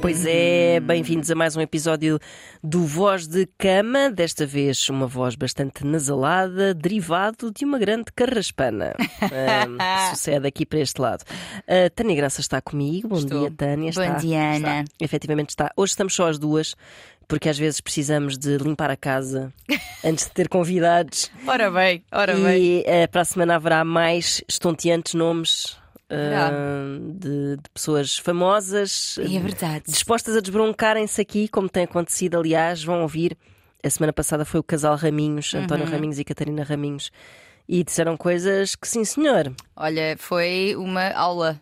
Pois é, bem-vindos a mais um episódio do Voz de Cama, desta vez uma voz bastante nasalada, derivado de uma grande carraspana. Um, sucede aqui para este lado. A Tânia Graça está comigo. Bom Estou. dia, Tânia. Bom Está, dia, Ana. está. Efetivamente está. Hoje estamos só as duas, porque às vezes precisamos de limpar a casa antes de ter convidados. Ora bem, ora bem. E eh, para a semana haverá mais estonteantes nomes. Ah, de, de pessoas famosas E é verdade. dispostas a desbroncarem-se aqui, como tem acontecido, aliás, vão ouvir. A semana passada foi o casal Raminhos, António Uhum. Raminhos e Catarina Raminhos, e disseram coisas que, sim, senhor, Olha, foi uma aula.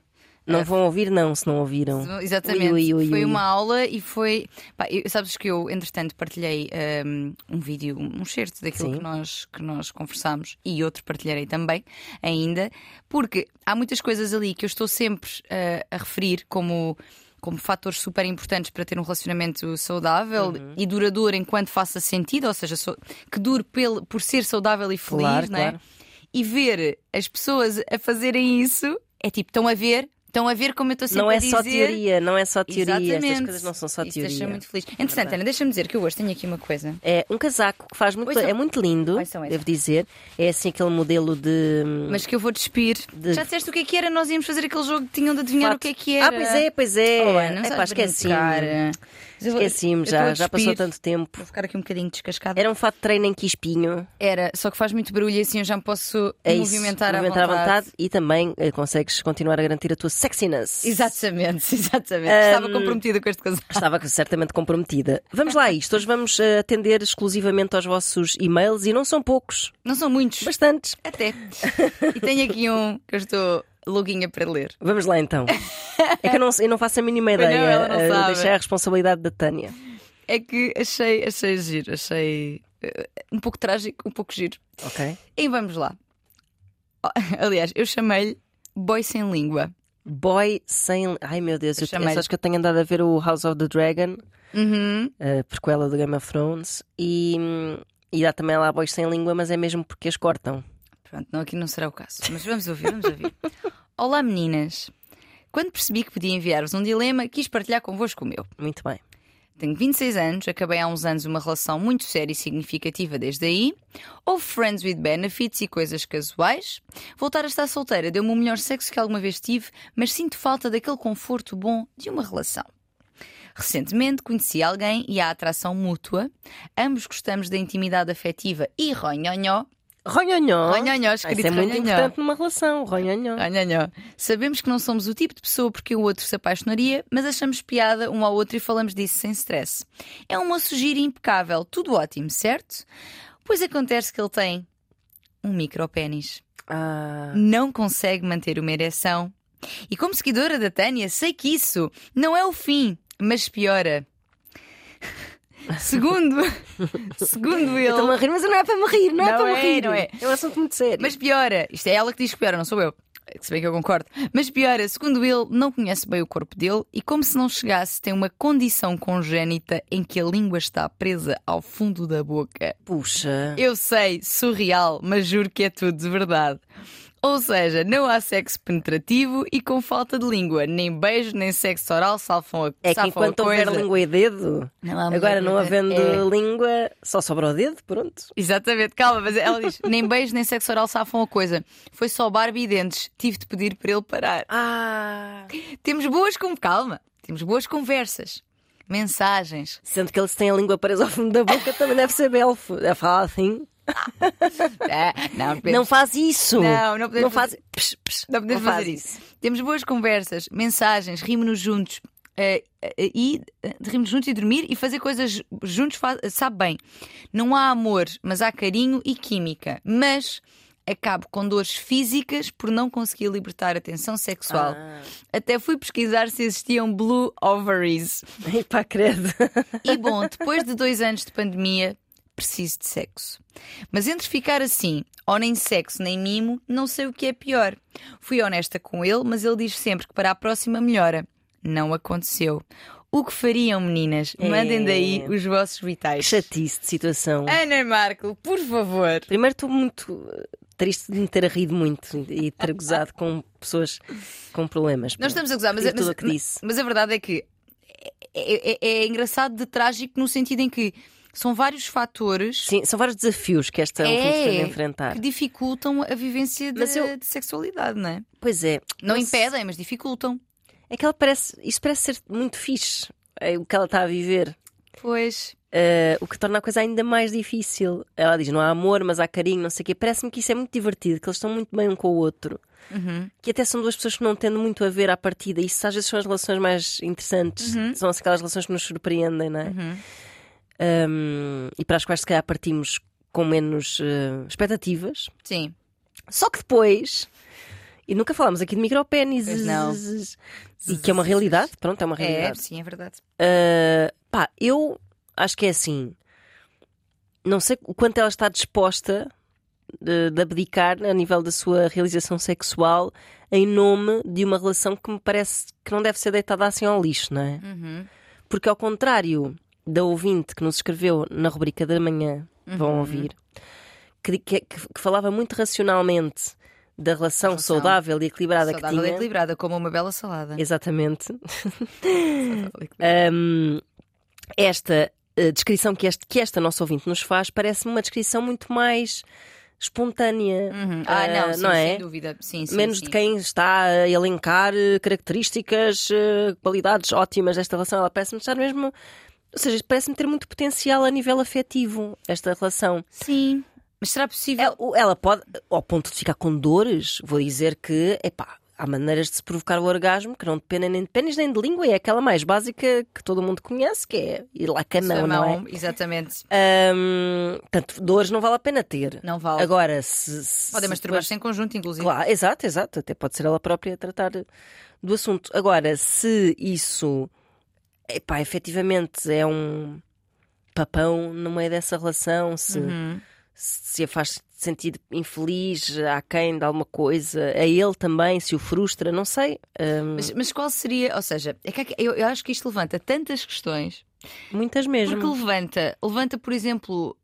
Não vão ouvir, não, se não ouviram. Exatamente. Ui, ui, ui, foi uma aula e foi. Pá, eu- sabes que eu, entretanto, partilhei um, um vídeo, um certo daquilo Sim. que nós, que nós conversámos e outro partilharei também ainda, porque há muitas coisas ali que eu estou sempre uh, a referir como. Como fatores super importantes para ter um relacionamento saudável Uhum. e duradouro enquanto faça sentido, ou seja, que dure pel- por ser saudável e feliz, Claro, não é? claro. E ver as pessoas a fazerem isso é tipo, estão a ver, estão a ver como eu estou sempre Não a é dizer. só teoria, não é só teoria, estas Exatamente. coisas não são só Isso teoria. deixa muito feliz. Entretanto, Ana, deixa-me dizer que eu hoje tenho aqui uma coisa. É um casaco que faz muito, é muito lindo, devo dizer. É assim aquele modelo de. Mas que eu vou despir. De- Já disseste o que é que era? Nós íamos fazer aquele jogo que tinham de adivinhar o que é que era. Ah, pois é, pois é. Oh, Ana, não é pá, sabes esqueci-me. já, já passou tanto tempo. Vou ficar aqui um bocadinho descascada. Era um fato de treino em quispinho. Era, só que faz muito barulho e assim eu já me posso É isso, movimentar, movimentar à vontade. e também eh, consegues continuar a garantir a tua sexiness. Exatamente, exatamente. Um, Estava comprometida com este casal. Estava certamente comprometida. Vamos lá a isto. Hoje vamos eh, atender exclusivamente aos vossos e-mails e não são poucos, Não são muitos. bastantes. Até. E tenho aqui um que eu estou louquinha para ler. Vamos lá então. É que eu não, eu não faço a mínima não, ideia. ela não eh. Deixei a responsabilidade da Tânia. É que achei, achei giro, achei eh, um pouco trágico, um pouco giro. Ok? E vamos lá. Oh, Aliás, eu chamei-lhe Boy Sem Língua. Boy sem. Ai meu Deus, Eu eu, sabes que eu tenho andado a ver o House of the Dragon, Uhum. a prequela do Game of Thrones, e, e dá também lá boys sem língua, mas é mesmo porque as cortam. Pronto, não, aqui não será o caso. Mas vamos ouvir, vamos ouvir. Olá, meninas. Quando percebi que podia enviar-vos um dilema, quis partilhar convosco o meu. Muito bem. Tenho 26 anos, acabei há uns anos uma relação muito séria e significativa desde aí. Houve friends with benefits e coisas casuais. Voltar a estar solteira deu-me o melhor sexo que alguma vez tive, mas sinto falta daquele conforto bom de uma relação. Recentemente conheci alguém e há atração mútua. Ambos gostamos da intimidade afetiva e ronhonhó. Ronhonhó. Ronhonhó, escrito Isso é muito ronhonhó. importante numa relação. Ronhonhó. Ronhonhó. Sabemos que não somos o tipo de pessoa porque o outro se apaixonaria, mas achamos piada um ao outro e falamos disso sem stress. É um moço giro impecável, tudo ótimo, certo? Pois acontece que ele tem um micropénis. Ah, Não consegue manter uma ereção. E como seguidora da Tânia, sei que isso não é o fim, mas piora. Segundo, segundo ele. Estou-me a rir, mas não é para me rir, não, é Não para me é, rir. não é. É um assunto muito sério. Mas piora, isto é ela que diz que piora, não sou eu. Se bem que eu concordo. Mas piora, segundo ele, não conhece bem o corpo dele e, como se não chegasse, tem uma condição congénita em que a língua está presa ao fundo da boca. Puxa. Eu sei, surreal, mas juro que é tudo de verdade. Ou seja, não há sexo penetrativo e com falta de língua, nem beijo, nem sexo oral salvam a É que enquanto houver língua e dedo, Não agora não havendo É. língua, só sobra o dedo, pronto. Exatamente, calma, mas ela diz: nem beijo nem sexo oral safam a coisa. Foi só Barbie e dentes. Tive de pedir para ele parar. Ah. Temos boas com calma, temos boas conversas, mensagens. Sendo que ele se tem a língua presa ao fundo da boca, também deve ser belfo. É falar assim. Ah, não, Não podemos- faz isso. Não, não podemos Não faz. fazer- Psh, psh, não podemos faz fazer isso. Temos boas conversas, mensagens, rimos-nos juntos. eh, eh, e eh, rimos juntos e dormir e fazer coisas juntos fa- sabe bem. Não há amor, mas há carinho e química. Mas acabo com dores físicas por não conseguir libertar a tensão sexual. Ah. Até fui pesquisar se existiam blue ovaries. Ai, pá, credo. E bom, depois de dois anos de pandemia, preciso de sexo. Mas entre ficar assim, ou nem sexo nem mimo, não sei o que é pior. Fui honesta com ele, mas ele diz sempre que para a próxima melhora. Não aconteceu. O que fariam, meninas? Mandem daí os vossos Que vitais. chatice de situação. Ana Marco, por favor. Primeiro, estou muito. triste de me ter rido muito e ter gozado com pessoas com problemas. Nós estamos a gozar, mas, Retiro mas, que disse. mas a verdade é que é, é- é engraçado de trágico no sentido em que são vários fatores Sim, são vários desafios que esta É, tem de enfrentar. que dificultam a vivência de, Mas eu- de sexualidade, não é? Pois é. Não se- impedem, mas dificultam. É que ela parece. Isto parece ser muito fixe. É o que ela está a viver. Pois. Uh, o que torna a coisa ainda mais difícil. Ela diz: não há amor, mas há carinho, não sei o quê. Parece-me que isso é muito divertido, que eles estão muito bem um com o outro. Uhum. Que até são duas pessoas que não tendo muito a ver à partida. Isso às vezes são as relações mais interessantes. São aquelas relações que nos surpreendem, não é? Um, e para as quais se calhar partimos com menos uh, expectativas. Sim. Só que depois. E nunca falámos aqui de micropénis. Não. E que é uma realidade. Pronto, é uma É, realidade. sim, é verdade. Uh, pá, eu acho que é assim. Não sei o quanto ela está disposta de, de abdicar a nível da sua realização sexual em nome de uma relação que me parece que não deve ser deitada assim ao lixo, não é? Uhum. Porque ao contrário da ouvinte que nos escreveu na rubrica da manhã, vão ouvir, que, que- que- falava muito racionalmente da relação, Relação. saudável e equilibrada Saudável que e tinha. equilibrada, como uma bela salada. Exatamente. Saudável e. Hum, esta eh, descrição que, este, que esta nossa ouvinte nos faz parece-me uma descrição muito mais espontânea. Uhum. Ah, eh, não, sim, não é? sem dúvida. Sim, sim, Menos de quem está a elencar eh, características, eh, qualidades ótimas desta relação. Ela parece-me estar mesmo. Ou seja, parece-me ter muito potencial a nível afetivo, esta relação. Sim. Mas será possível. Ela, o- ela pode, ao ponto de ficar com dores, vou dizer que, epá, há maneiras de se provocar o orgasmo que não dependem nem de pênis nem de língua, é aquela mais básica que todo mundo conhece, que é ir lá com a Sua mão, não é? Exatamente. Ahm, Portanto, dores não vale a pena ter. Não vale. Agora, se. se Podem se masturbar-se em conjunto, inclusive. Claro, exato, exato. Até pode ser ela própria a tratar do assunto. Agora, se isso, epá, efetivamente é um papão no meio dessa relação, se, Uhum. se a faz sentir infeliz, a quem de alguma coisa, a ele também, se o frustra, não sei. Hum, Mas, mas qual seria. Ou seja, é que eu, eu acho que isto levanta tantas questões. muitas mesmo. Porque levanta, levanta, por exemplo,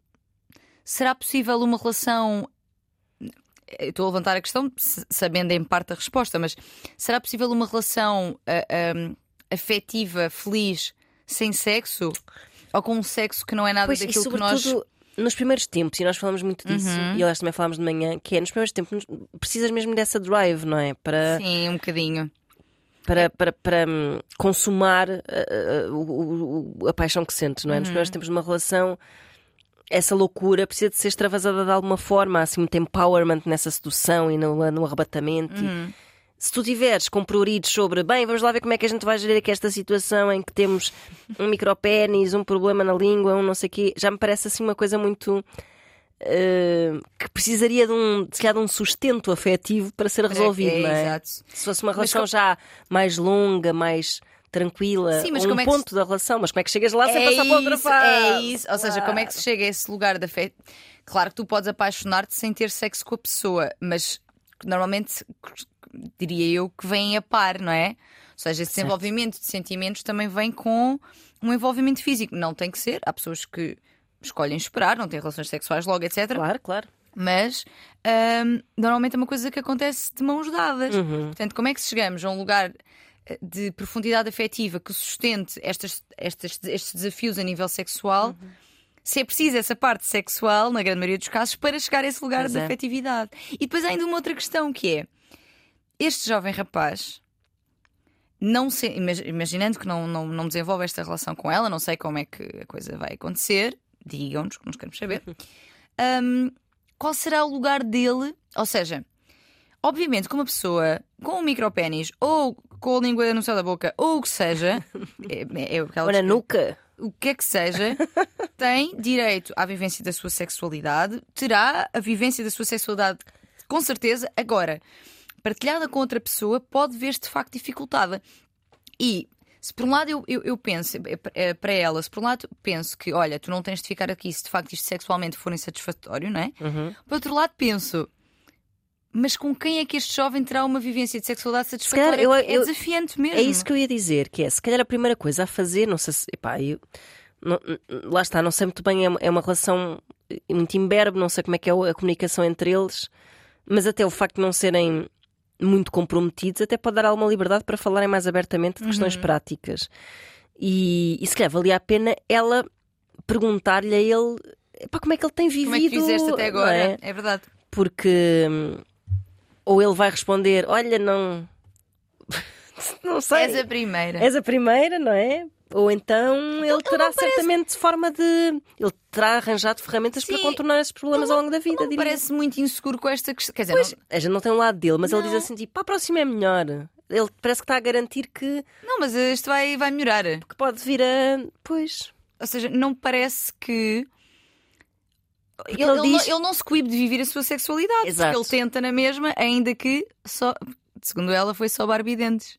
será possível uma relação. Estou a levantar a questão sabendo em parte a resposta, mas será possível uma relação ah, afetiva, feliz, sem sexo? Ou com um sexo que não é nada Pois, daquilo que nós. sobretudo nos primeiros tempos, e nós falamos muito disso, Uhum. e aliás também falámos de manhã, que é nos primeiros tempos precisas mesmo dessa drive, não é? Para, Sim, um bocadinho. para, para, para hum, consumar uh, uh, o- o- a paixão que sentes, não é? Nos primeiros tempos de uma relação, essa loucura precisa de ser extravasada de alguma forma, há assim muito empowerment nessa sedução e no, no arrebatamento. E se tu tiveres com pruridos sobre, bem, vamos lá ver como é que a gente vai gerir aqui esta situação em que temos um micropénis, um problema na língua, um não sei o quê, já me parece assim uma coisa muito. uh, que precisaria de um, calhar, de um sustento afetivo para ser resolvido, É, não é? Exato. Se fosse uma relação já mais longa, mais tranquila, Sim, mas um é ponto da relação, mas como é que chegas lá sem É passar para outra isso, fase? é isso. Ou seja, como é que se chega a esse lugar da fé? Claro que tu podes apaixonar-te sem ter sexo com a pessoa, mas normalmente diria eu que vem a par, não é? Ou seja, esse Certo. desenvolvimento de sentimentos também vem com um envolvimento físico. Não tem que ser. Há pessoas que escolhem esperar, não têm relações sexuais logo, etc. Claro, claro. Mas hum, normalmente é uma coisa que acontece de mãos dadas. Uhum. Portanto, como é que chegamos a um lugar eh, de profundidade afetiva que sustente estas, estas- estes desafios a nível sexual? Uhum. Se é preciso essa parte sexual, na grande maioria dos casos, para chegar a esse lugar Pois de é. afetividade. E depois há ainda uma outra questão que é este jovem rapaz. Não se, imag- imaginando que não, não, não desenvolve esta relação com ela, não sei como é que a coisa vai acontecer, digam-nos, que nós queremos saber. Hum, qual será o lugar dele? Ou seja, obviamente que uma pessoa com um micropénis ou com a língua no céu da boca ou o que seja, é, é aquela Ou na nuca. O que é que seja, tem direito à vivência da sua sexualidade, terá a vivência da sua sexualidade com certeza. Agora, partilhada com outra pessoa, pode ver-se de facto dificultada. E se por um lado eu, eu, eu penso é, é, para ela, se por um lado penso que, olha, tu não tens de ficar aqui se de facto isto sexualmente for insatisfatório, não é? Uhum. Por outro lado, penso. Mas com quem é que este jovem terá uma vivência de sexualidade calhar satisfatória? eu- é eu- desafiante mesmo. É isso que eu ia dizer, que é, se calhar a primeira coisa a fazer, não sei se, epá, eu, não- lá está, não sei muito bem, é uma, é relação muito imberbe, não sei como é que é a comunicação entre eles, mas até o facto de não serem muito comprometidos até pode dar alguma liberdade para falarem mais abertamente de questões Uhum. práticas. E, e se calhar valia a pena ela perguntar-lhe a ele epá, como é que ele tem vivido. Como é que fizeste até agora? é? É, verdade. Porque hum, ou ele vai responder: Olha, não. não sei. És a primeira. És a primeira, não é? Ou então ele terá certamente forma de. Ele terá arranjado ferramentas para Sim. contornar esses problemas ao longo da vida. Não diria. parece muito inseguro com esta questão. Quer dizer, Pois, não, a gente não tem um lado dele, mas ele Não. diz assim: tipo, para a próxima é melhor. Ele parece que está a garantir que, não, mas isto vai, vai melhorar. que pode vir a. Pois. Ou seja, não parece que. Ele, ele diz- não, ele não se coíbe de viver a sua sexualidade. Exato. Porque ele tenta na mesma, ainda que só. Segundo ela, foi só Barbie dentes.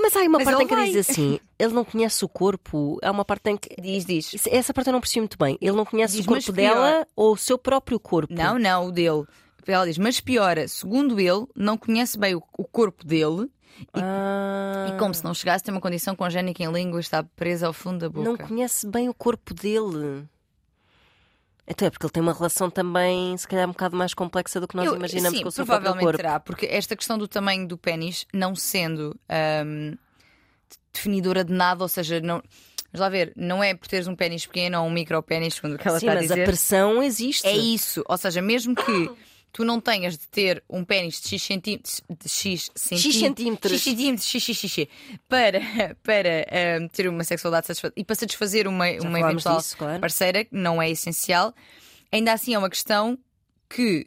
Mas há uma Mas parte em que vai. diz assim: ele não conhece o corpo. Há uma parte em que. Diz, diz. Essa parte eu não percebi muito bem. Ele não conhece Diz, o corpo dela ou o seu próprio corpo. Não, não, o dele. Ela diz, mas piora, segundo ele, não conhece bem o, o corpo dele Ah, e, como se não chegasse, tem uma condição congénica em língua, está presa ao fundo da boca. não conhece bem o corpo dele. Então é porque ele tem uma relação também, se calhar, um bocado mais complexa do que nós Eu- imaginamos sim, com o seu provavelmente corpo. terá, porque esta questão do tamanho do pênis não sendo ahm, definidora de nada, ou seja, não. Vamos lá ver, não é por teres um pênis pequeno ou um micro pênis, segundo o que ela Sim, está a mas a dizer. pressão existe. É isso, ou seja, mesmo que tu não tenhas de ter um pênis de X centímetros, de X centímetros. X centímetros, X, X, X, X, para, para ahm, ter uma sexualidade satisfatória e para satisfazer uma, uma eventual disso, claro. parceira, que não é essencial, ainda assim é uma questão que,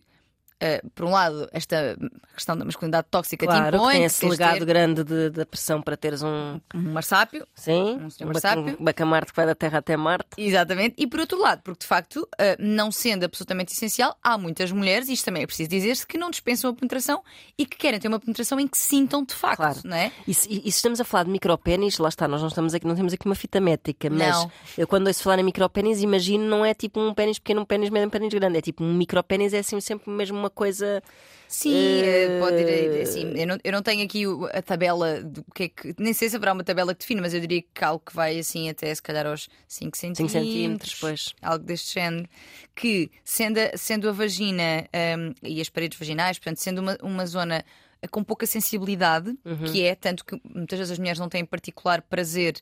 ah, por um lado, esta questão da masculinidade tóxica te Claro, impõe, que tem esse legado ter grande de- da pressão para teres um. um marsápio, Sim, Um senhor um Marsápio. baca- bacamarte que vai da Terra até Marte. Exatamente, e por outro lado, porque de facto, ah, não sendo absolutamente essencial, há muitas mulheres, isto também é preciso dizer-se, que não dispensam a penetração e que querem ter uma penetração em que sintam de facto, Claro. não é? E se, e se estamos a falar de micropénis, lá está, nós não, estamos aqui, não temos aqui uma fita métrica, mas Não. eu quando ouço falar em micropénis, imagino não é tipo um pênis pequeno, um pênis médio, um pênis grande, é tipo um micropénis, é assim sempre mesmo uma coisa. Sim, Eh, eh, pode ir assim. Eu não, eu não tenho aqui a tabela do que é que. Nem sei se haverá uma tabela que define, mas eu diria que algo que vai assim até se calhar aos 5 5 centímetros. centímetros, pois. Algo deste género. Que, sendo a, sendo a vagina hum, e as paredes vaginais, portanto, sendo uma, uma zona com pouca sensibilidade, Uhum. que é, tanto que muitas vezes as mulheres não têm particular prazer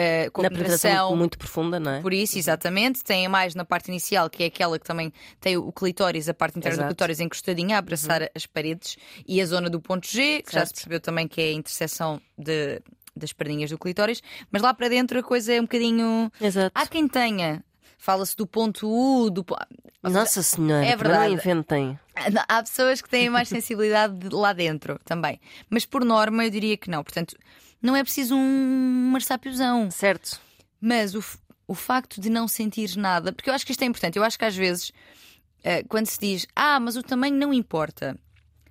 eh, com Na a penetração muito, muito profunda, não é? Por isso, exatamente, tem mais na parte inicial, que é aquela que também tem o clitóris, a parte interna Exato. do clitóris encostadinha a abraçar as paredes e a zona do ponto G, que já se Certo. percebeu também que é a interseção de, das perninhas do clitóris, mas lá para dentro a coisa é um bocadinho. Exato. Há quem tenha. Fala-se do ponto U, do. Nossa Senhora, é também não verdade. inventem. Há pessoas que têm mais sensibilidade de lá dentro também. Mas por norma eu diria que não. Portanto, não é preciso um marsápiozão. Certo. Mas o, o facto de não sentir nada, porque eu acho que isto é importante, eu acho que às vezes, eh, quando se diz, ah, mas o tamanho não importa,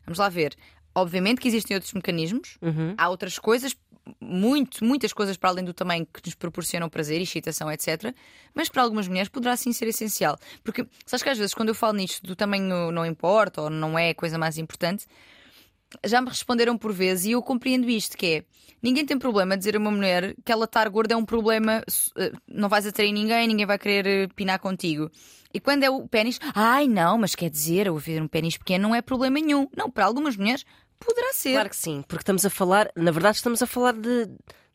vamos lá ver. Obviamente que existem outros mecanismos, Uhum. há outras coisas, muito, muitas coisas para além do tamanho que nos proporcionam prazer, excitação, etc. Mas para algumas mulheres poderá sim ser essencial. Porque, sabes que às vezes, quando eu falo nisto do tamanho não importa ou não é a coisa mais importante, já me responderam por vezes e eu compreendo isto: que é ninguém tem problema de dizer a uma mulher que ela estar gorda é um problema, eh, não vais atrair ninguém, ninguém vai querer eh, pinar contigo. E quando é o pênis, ai não, mas quer dizer, eu ver um pênis pequeno não é problema nenhum. Não, para algumas mulheres poderá ser. Claro que sim, porque estamos a falar, na verdade, estamos a falar de,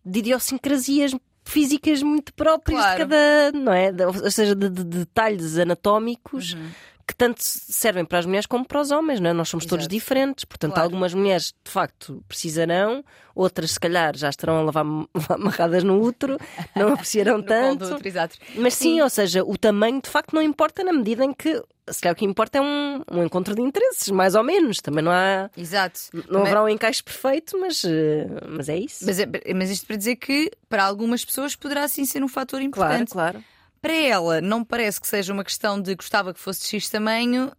de idiosincrasias físicas muito próprias Claro. de cada, não é? Ou seja, de, de- de detalhes anatómicos Uhum. Que tanto servem para as mulheres como para os homens, não é? Nós somos todos Exato. diferentes, portanto, Claro. algumas mulheres de facto precisarão, outras se calhar já estarão a levar amarradas no útero, não apreciarão tanto. outro. Mas sim, ou seja, o tamanho de facto não importa na medida em que, se calhar o que importa é um, um encontro de interesses, mais ou menos. Também não há. Exato. Não haverá um encaixe perfeito, mas, eh, mas é isso. Mas, é- mas isto para dizer que para algumas pessoas poderá sim ser um fator claro, importante. claro. Para ela, não parece que seja uma questão de gostava que fosse de X tamanho,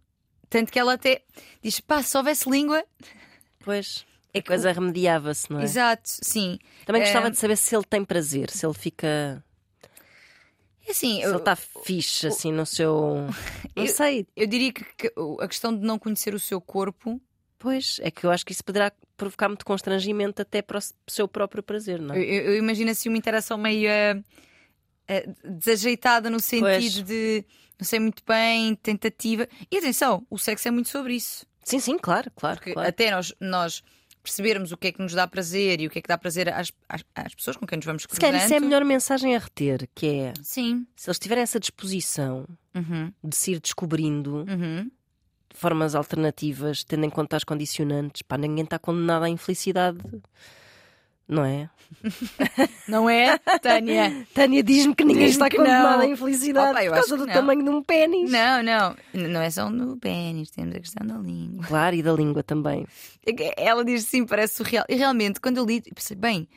tanto que ela até diz: pá, se houvesse língua. Pois. É A que- coisa remediava-se, não é? Exato, sim. Também gostava Eh, de saber se ele tem prazer, se ele fica. É assim, Se ele está fixe assim no seu. Não Eu- sei. eu diria que, que a questão de não conhecer o seu corpo, Pois, é que eu acho que isso poderá provocar muito constrangimento até para o seu próprio prazer, não eu, é? eu- eu imagino assim uma interação meio eh, desajeitada no sentido Pois. de não sei muito bem, tentativa. E atenção, o sexo é muito sobre isso. Sim, sim, claro, claro. Porque claro. até nós, nós percebermos o que é que nos dá prazer e o que é que dá prazer às, às, às pessoas com quem nos vamos Se calhar cruzando. isso é a melhor mensagem a reter, que é Sim. se eles tiverem essa disposição Uhum, de se ir descobrindo uhum. formas alternativas, tendo em conta as condicionantes, pá, ninguém está condenado à infelicidade, não é? Não é, Tânia? Tânia diz-me que ninguém Diz-me está condenado à infelicidade Opa, por causa do tamanho de um pênis. Não, não. Não é só no pênis, temos a questão da língua. Claro, e da língua também. Ela diz sim, parece surreal. E realmente, quando eu li, pensei, bem,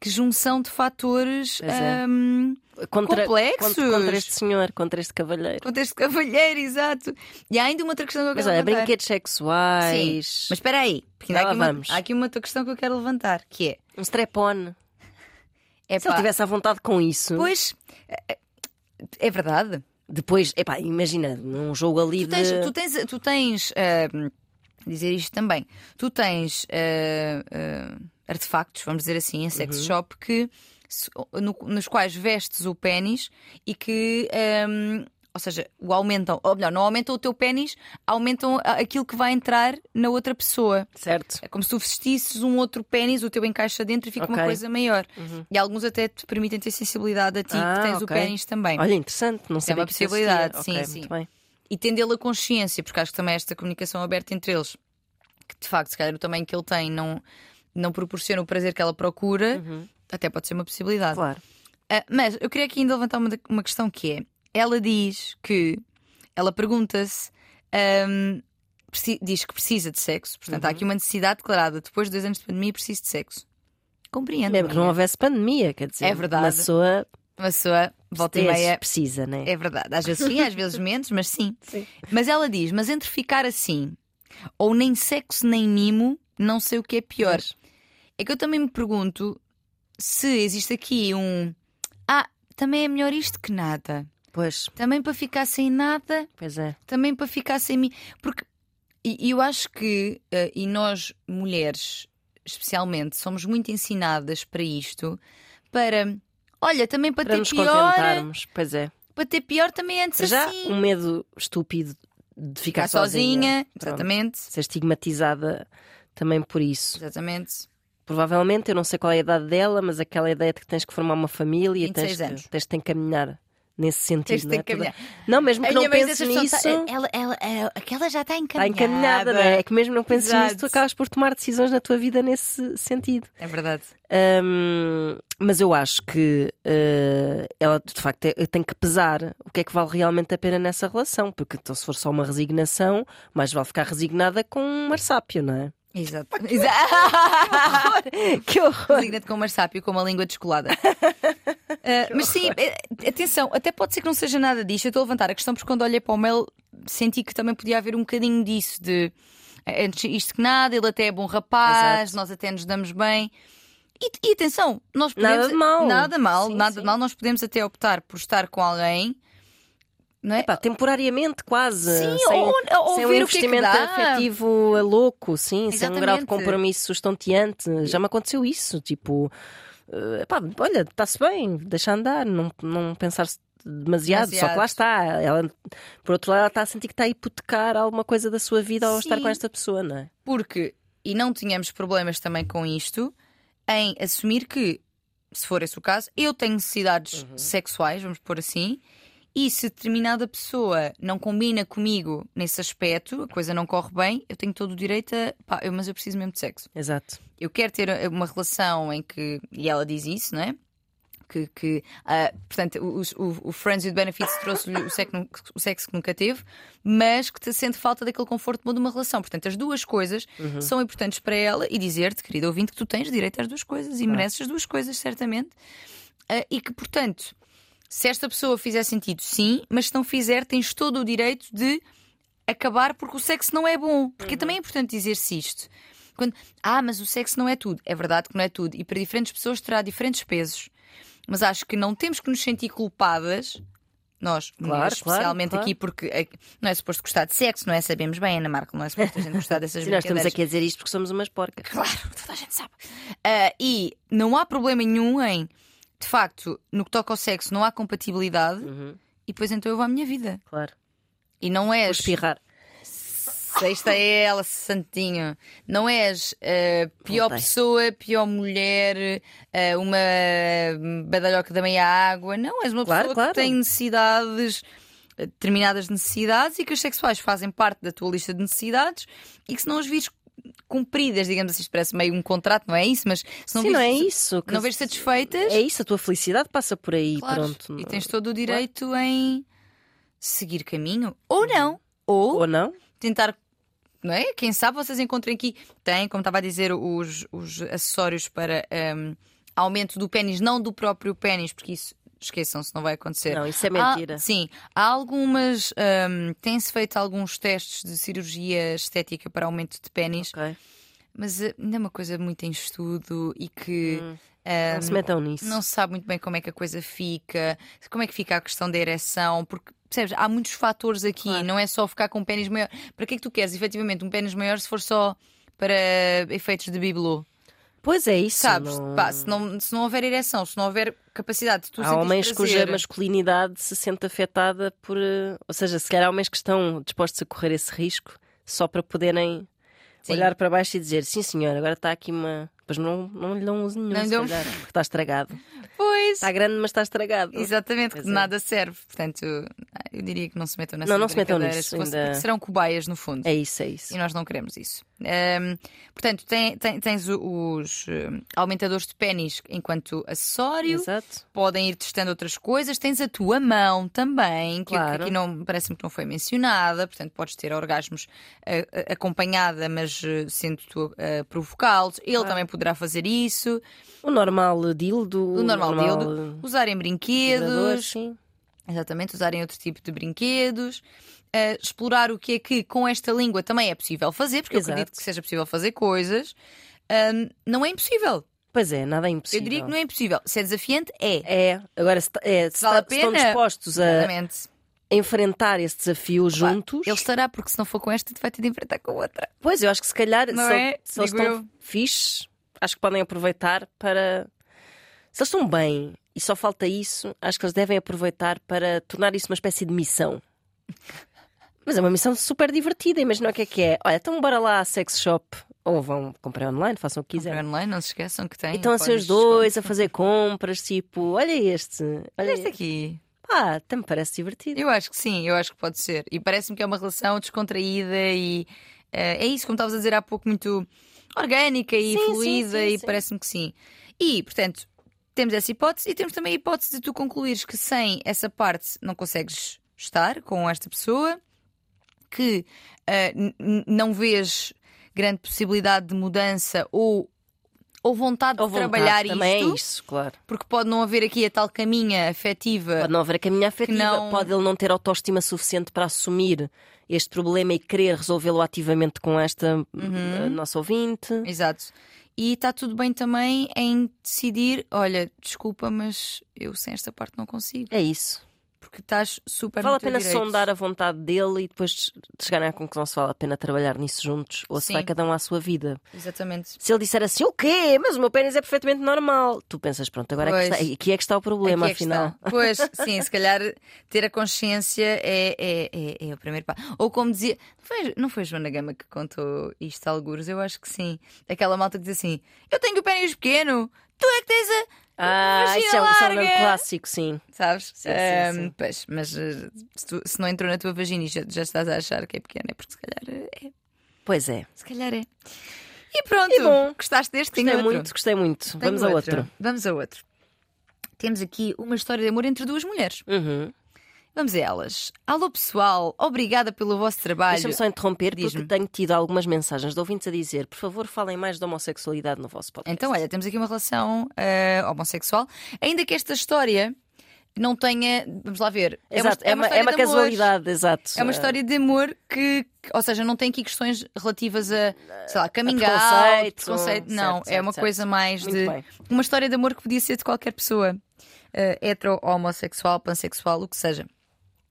que junção de fatores é. hum, Contra, Complexos. Contra, contra este senhor, contra este cavalheiro. contra este cavalheiro, exato. E há ainda uma outra questão que eu Mas quero olha, levantar. brinquedos sexuais, Sim, mas espera aí, porque ainda há aqui, lá uma, vamos. há aqui uma outra questão que eu quero levantar, que é, um strap-on. é Se ele tivesse à vontade com isso, pois é, verdade. depois, epá, imagina, num jogo ali Tu tens, de. tu tens, tu tens ah, dizer isto também. Tu tens ah, ah, artefactos, vamos dizer assim, em sex shop que no- nos quais vestes o pênis e que ahm, ou seja, o aumentam, ou melhor, não aumentam o teu pênis, aumentam aquilo que vai entrar na outra pessoa. Certo. É como se tu vestisses um outro pênis, o teu encaixa dentro e fica uma Ok. coisa maior. E alguns até te permitem ter sensibilidade a ti, Ah, que tens ok. o pênis também. Olha, interessante, não uma que isso existia. possibilidade, sim, muito sim. bem. e tendê-lo a consciência, porque acho que também esta comunicação aberta entre eles, que de facto, se calhar o tamanho que ele tem não, não proporciona o prazer que ela procura, até pode ser uma possibilidade. Claro. Ah, mas eu queria aqui ainda levantar uma, uma questão que é: ela diz que ela pergunta-se. preci- diz que precisa de sexo, portanto há aqui uma necessidade declarada. Depois de dois anos de pandemia, preciso de sexo. Compreendo. Mesmo que não houvesse pandemia, quer dizer, É verdade. uma pessoa Uma pessoa volta e é, meia precisa, né? É verdade. Às vezes sim, às vezes menos, mas sim. Sim. Mas ela diz: mas entre ficar assim ou nem sexo nem mimo, não sei o que é pior. É que eu também me pergunto se existe aqui um. Ah, também é melhor isto que nada. Pois, Também para ficar sem nada, pois é. também para ficar sem mim. Porque e, eu acho que, eh, e nós mulheres especialmente, somos muito ensinadas para isto, para. Olha, também para, Para ter nos pior. contentarmos, pois é. Para ter pior também antes Já assim. um medo estúpido de ficar, Ficar sozinha, Pronto. exatamente. Ser estigmatizada também por isso. Exatamente. Provavelmente, eu não sei qual é a idade dela, mas aquela ideia de que tens que formar uma família, 26 tens, anos. que- tens de encaminhar nesse sentido. Não, é? não, mesmo que A não penses nisso, tá- ela, ela, ela- aquela já está está encaminhada. encaminhada, não é? É que mesmo não penses Exato. nisso, tu acabas por tomar decisões na tua vida nesse sentido. É verdade. Hum, mas eu acho que eh, ela de facto é- tem que pesar o que é que vale realmente a pena nessa relação, porque então se for só uma resignação, mais vale ficar resignada com um marsápio, não é? Exato. Exato. que horror! Resigna-te com marsápio, com uma língua descolada. Ah, mas sim, eh, atenção, até pode ser que não seja nada disto. Eu estou a levantar a questão porque quando olhei para o mail senti que também podia haver um bocadinho disso de eh, antes isto que nada, ele até é bom rapaz, Exato. nós até nos damos bem. E, e atenção, nós Nada podemos. de mal. Nada mal, Sim, nada sim. mal. Nós podemos até optar por estar com alguém. Não é? Epá, temporariamente, quase. Sim, sem, ou- ou sem um ver o que é que investimento afetivo louco, sim, sem um grau de Exatamente. compromisso estonteante. Já me aconteceu isso, tipo, eh, epá, olha, está-se bem, deixa andar, não, não pensar-se demasiado, só que lá Demasiado. está. Ela, por outro lado, ela está a sentir que está a hipotecar alguma coisa da sua vida ao estar Sim. com esta pessoa, não é? Porque, e não tínhamos problemas também com isto, em assumir que, se for esse o caso, eu tenho necessidades Uhum. sexuais, vamos pôr assim, e se determinada pessoa não combina comigo nesse aspecto, a coisa não corre bem, eu tenho todo o direito a. Pá, eu- mas eu preciso mesmo de sexo. Exato. Eu quero ter uma relação em que. E ela diz isso, não é? Que, que ah, portanto, o, o- o Friends with Benefits trouxe-lhe o sexo, o sexo que nunca teve, mas que te sente falta daquele conforto bom de uma relação. Portanto, as duas coisas são importantes para ela e dizer-te, querido ouvinte, que tu tens direito às duas coisas e mereces as duas coisas, certamente. Ah, e que, portanto, se esta pessoa fizer sentido, sim, mas se não fizer, tens todo o direito de acabar porque o sexo não é bom. Porque também é importante dizer-se isto. Quando, ah, mas o sexo não é tudo. É verdade que não é tudo. E para diferentes pessoas terá diferentes pesos. Mas acho que não temos que nos sentir culpadas. Nós, Claro, mulheres, claro, especialmente claro. aqui, porque não é suposto gostar de sexo, não é? Sabemos bem, Ana Marco, não é suposto a gente gostar dessas Se nós estamos aqui a dizer isto porque somos umas porcas. Claro, toda a gente sabe. Ah, e não há problema nenhum em, de facto, no que toca ao sexo, não há compatibilidade Uhum, e depois então eu vou à minha vida. claro. E não Vou é. espirrar. Esta é ela, santinho. Não és a pior Voltei. pessoa, pior mulher, eh, uma badalhoca da meia água. Não, és uma Claro, pessoa claro. que tem necessidades, eh, determinadas necessidades e que as sexuais fazem parte da tua lista de necessidades e que se não as vires cumpridas, digamos assim, parece meio um contrato, não é isso? Mas se não Sim, não é isso. que- não vês satisfeitas, É isso, a tua felicidade passa por aí, claro, pronto. e tens todo o direito em seguir caminho ou não. Ou Ou não? tentar. Não é? Quem sabe vocês encontrem aqui. Tem, como estava a dizer, os, os acessórios para hum, aumento do pênis, não do próprio pênis, porque isso, esqueçam-se, não vai acontecer. Não, isso é mentira. Há- sim, há algumas. hum, Tem-se feito alguns testes de cirurgia estética para aumento de pênis, Ok. mas eh, ainda é uma coisa muito em estudo e que. hum, Não se metam nisso. não se sabe muito bem como é que a coisa fica, como é que fica a questão da ereção, porque percebes, há muitos fatores aqui, Claro. não é só ficar com um pênis maior. Para que é que tu queres efetivamente um pênis maior se for só para efeitos de bibelô? Pois é isso. Sabes? não- Pá, se, não, se não houver ereção, se não houver capacidade de tu Há homens prazer, cuja masculinidade se sente afetada por. eh, Ou seja, se calhar há homens que estão dispostos a correr esse risco só para poderem Sim. olhar para baixo e dizer: sim, senhor, agora está aqui uma. Depois não, não lhe dão uso nenhum, Não dão- calhar, porque está estragado. Pois, Está grande, mas está estragado. exatamente, que Pois de é. nada serve. Portanto, eu diria que não se metam nessa Não, não se metam nisso, ainda- serão cobaias no fundo. É isso, é isso. E nós não queremos isso. Ahm, portanto, tem- tem- tens os hum, aumentadores de pênis enquanto acessório. Exato. Podem ir testando outras coisas. Tens a tua mão também, que, Claro. aqui não parece-me que não foi mencionada. Portanto, podes ter orgasmos ah, acompanhada, mas sendo tu a provocá-los. Ele também poderá fazer isso. O normal dildo. O normal, dildo. Usarem brinquedos. sim. Exatamente, usarem outro tipo de brinquedos. Uh, explorar o que é que com esta língua também é possível fazer, porque eu Exato. acredito que seja possível fazer coisas. Um, não é impossível. Pois é, nada é Eu impossível. diria que não é impossível. Se é desafiante, é. É, agora se, é, se Vale a está- se estão dispostos a Exatamente. enfrentar esse desafio juntos. Ele estará, porque se não for com esta, vai ter de enfrentar com outra. Pois, eu acho que se calhar, Não se, é? se eles estão eu. fixes, acho que podem aproveitar para. Se eles estão bem e só falta isso, acho que eles devem aproveitar para tornar isso uma espécie de missão. Mas é uma missão super divertida, imagina o que é que é. Olha, então bora lá à sex shop. Ou vão comprar online, façam o que Comprar quiserem. online, não se esqueçam que tem. Então assim os dois a fazer compras, tipo, olha este, olha este aqui. Pá, também parece divertido. Eu acho que sim, eu acho que pode ser. E parece-me que é uma relação descontraída e eh, é isso, como estavas a dizer há pouco, muito orgânica e Sim, fluida sim, e sim. parece-me que sim. E, portanto, temos essa hipótese e temos também a hipótese de tu concluires que sem essa parte não consegues estar com esta pessoa, que n- não vês grande possibilidade de mudança ou, ou vontade Ou de vontade, trabalhar também isto, é isso, claro. porque pode não haver aqui a tal caminha afetiva. Pode não haver a caminha afetiva, não- pode ele não ter autoestima suficiente para assumir este problema e querer resolvê-lo ativamente com esta Uhum. eh, nossa ouvinte. Exato. E está tudo bem também em decidir: olha, desculpa, mas eu sem esta parte não consigo. É isso. Porque estás super Vale a pena direito. sondar a vontade dele e depois chegarem à conclusão se vale a pena trabalhar nisso juntos ou se Sim. vai cada um à sua vida. Exatamente. Se ele disser assim, o quê? Mas o meu pênis é perfeitamente normal. Tu pensas, pronto, agora é que Pois. está, aqui é que está o problema, é afinal. está. Pois, sim, se calhar ter a consciência é, é, é, é o primeiro passo. Ou como dizia, não foi, não foi Joana Gama que contou isto a algures? Eu acho que sim. Aquela malta que diz assim: Eu tenho o pênis pequeno, tu é que tens a. Ah, isso é, um- isso é um grande clássico, sim. Sabes? Sim, sim, sim. Pois, mas eh, se, tu- se não entrou na tua vagina e já, já estás a achar que é pequena, é porque se calhar é. Pois é. Se calhar é. E pronto, E bom. gostaste deste? Tenho Gostei outro. muito, gostei muito. Tenho Vamos a outro. Vamos a outro. Temos aqui uma história de amor entre duas mulheres. Uhum. Vamos a elas. Alô pessoal, obrigada pelo vosso trabalho. Deixa-me só interromper porque tenho tido algumas mensagens de ouvintes a dizer por favor falem mais da homossexualidade no vosso podcast. Então, olha, temos aqui uma relação eh, homossexual. Ainda que esta história não tenha. Vamos lá ver. Exato, é uma, é história uma de amor. casualidade, exato. É uma história de amor que, ou seja, não tem aqui questões relativas a, sei lá, coming preconceito, out, preconceito. Não, certo, é uma certo, coisa mais Muito de bem. uma história de amor que podia ser de qualquer pessoa, eh, hetero, homossexual, pansexual, o que seja.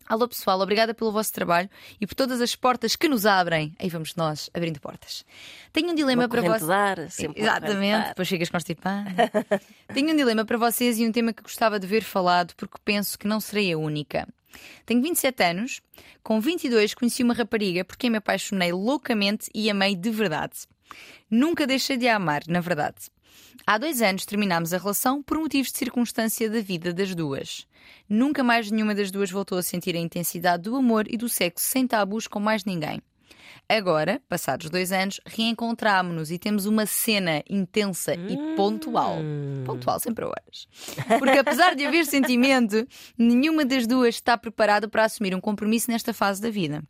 Alô pessoal, obrigada pelo vosso trabalho e por todas as portas que nos abrem. Aí vamos nós abrindo portas. Tenho um dilema Uma para vocês. de ar, sempre Exatamente, depois chegas constipada. Tenho um dilema para vocês e um tema que gostava de ver falado porque penso que não serei a única. Tenho 27 anos, com 22 conheci uma rapariga por quem me apaixonei loucamente e amei de verdade. Nunca deixei de a amar, na verdade. Há dois anos terminámos a relação por motivos de circunstância da vida das duas. Nunca mais nenhuma das duas voltou a sentir a intensidade do amor e do sexo sem tabus com mais ninguém. Agora, passados dois anos, reencontrámonos e temos uma cena intensa e pontual. Pontual sempre a horas. Porque apesar de haver sentimento, nenhuma das duas está preparada para assumir um compromisso nesta fase da vida.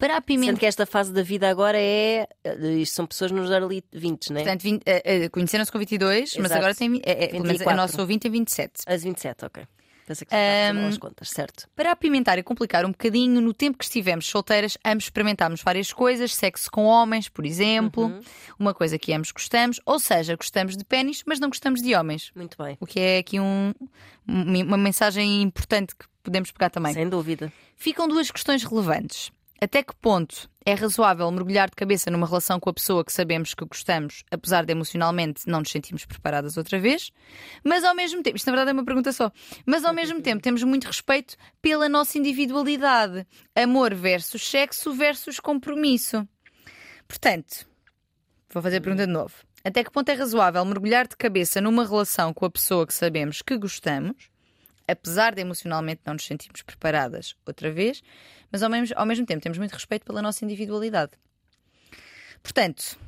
Para Sendo apimentar. que esta fase da vida agora é. eh, Isto são pessoas nos early 20, né? Portanto, vinte- eh, eh, conheceram-se com 22, mas Exato. agora tem. eh, mas a 24. nossa ouvinte tem 27. As 27, ok. Pensei que a mal as contas, certo. Para apimentar e complicar um bocadinho, no tempo que estivemos solteiras, ambos experimentámos várias coisas, sexo com homens, por exemplo, Uhum. uma coisa que ambos gostamos, ou seja, gostamos de pênis, mas não gostamos de homens. Muito bem. O que é aqui um- um- uma mensagem importante que podemos pegar também. Sem dúvida. Ficam duas questões relevantes. Até que ponto é razoável mergulhar de cabeça numa relação com a pessoa que sabemos que gostamos, apesar de emocionalmente não nos sentirmos preparadas outra vez? Mas ao mesmo tempo, isto na verdade é uma pergunta só, mas ao mesmo tempo temos muito respeito pela nossa individualidade. Amor versus sexo versus compromisso. Portanto, vou fazer a pergunta de novo. Até que ponto é razoável mergulhar de cabeça numa relação com a pessoa que sabemos que gostamos? Apesar de emocionalmente não nos sentirmos preparadas outra vez, mas ao mesmo, ao mesmo tempo temos muito respeito pela nossa individualidade. Portanto,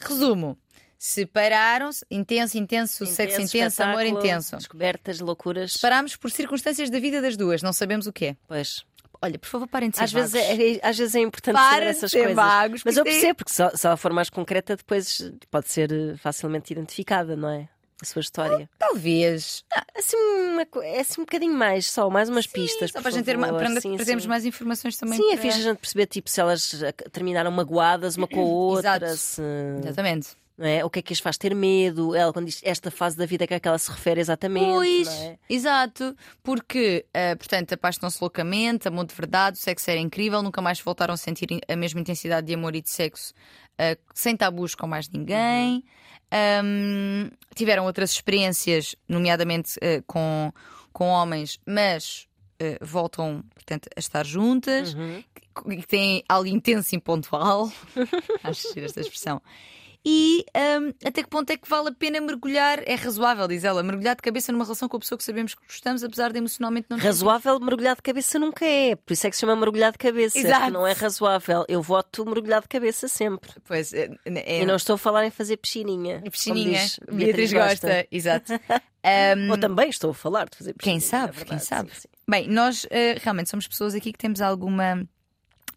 resumo: separaram-se, intenso, intenso, sexo intenso, amor intenso. Descobertas, loucuras. Separámos por circunstâncias da vida das duas, não sabemos o que é. Pois. Olha, por favor, parem de ser Às vezes, vagos. é, é- às vezes é importante Parem saber essas coisas. vagos, Mas eu percebo, porque se, se ela for mais concreta, depois pode ser eh, facilmente identificada, não é? A sua história. Talvez. Assim, uma, é assim um bocadinho mais, só mais umas pistas. Só para, a gente ter, ma- favor. para, Sim, termos sim. mais informações também. Sim, é para- fixe a gente perceber tipo, se elas terminaram magoadas uma com a outra, se, Exatamente. não é? o que é que as faz ter medo. Ela, quando diz esta fase da vida, a que é que ela se refere exatamente? Pois, é? exato. Porque, ah, portanto, apaixonam-se loucamente, amor de verdade, o sexo era incrível, nunca mais voltaram a sentir a mesma intensidade de amor e de sexo ah, sem tabus com mais ninguém. Ahm, tiveram outras experiências, nomeadamente ah, com, com homens, mas ah, voltam, portanto, a estar juntas. Uhum. que- que têm algo intenso e pontual. Acho esta expressão. E hum, até que ponto é que vale a pena mergulhar? É razoável, diz ela, mergulhar de cabeça numa relação com a pessoa que sabemos que gostamos, apesar de emocionalmente não Razoável mergulhar de cabeça nunca é, por isso é que se chama mergulhar de cabeça. Exato. Não é razoável. Eu voto mergulhar de cabeça sempre. Pois, é, é, E não estou a falar em fazer piscininha. piscininha. diz Beatriz gosta. Exato. Hum, Ou também estou a falar de fazer piscininha. Quem sabe, é verdade, quem sabe. sim, sim. Bem, nós eh, realmente somos pessoas aqui que temos alguma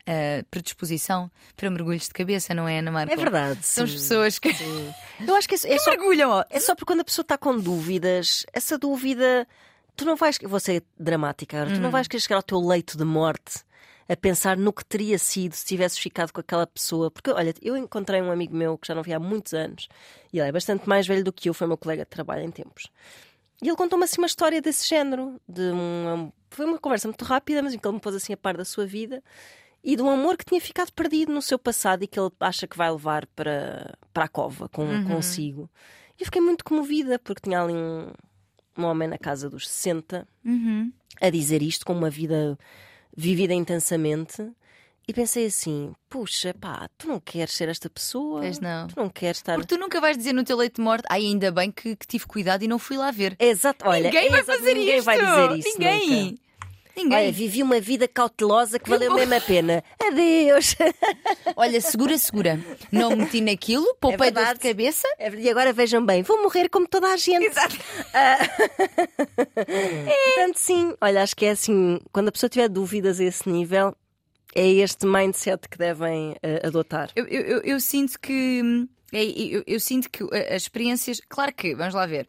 eh, predisposição para mergulhos de cabeça, não é, Ana? É verdade. Somos sim. pessoas que, Eu acho que é, é só mergulham. ó. É só porque quando a pessoa está com dúvidas, essa dúvida, tu não vais. Vou ser dramática agora, tu Hum. não vais querer chegar ao teu leito de morte a pensar no que teria sido se tivesses ficado com aquela pessoa. Porque, olha, eu encontrei um amigo meu que já não via há muitos anos e ele é bastante mais velho do que eu, foi meu colega de trabalho em tempos. E ele contou-me assim uma história desse género. De foi uma conversa muito rápida, mas em que ele me pôs assim a par da sua vida e de um amor que tinha ficado perdido no seu passado e que ele acha que vai levar para, para a cova com, consigo. E eu fiquei muito comovida porque tinha ali um, um homem na casa dos 60 Uhum. a dizer isto com uma vida vivida intensamente. E pensei assim: puxa, pá, tu não queres ser esta pessoa? Pois não. Tu não queres estar. Porque tu nunca vais dizer no teu leito de morte, ai, ainda bem que, que tive cuidado e não fui lá ver. Exato, olha, ninguém vai exato, fazer ninguém isto. vai dizer isso. Ninguém. nunca. Ninguém. Olha, vivi uma vida cautelosa que valeu mesmo a pena. Adeus! Olha, segura, segura. Não me meti naquilo, poupei dor de cabeça. E agora vejam bem, vou morrer como toda a gente. Exato. Portanto, sim, olha, acho que é assim, quando a pessoa tiver dúvidas a esse nível, é este mindset que devem eh, adotar. Eu, eu, eu- sinto que. hum, é, Eu, eu sinto que uh, as experiências. Claro que, vamos lá ver.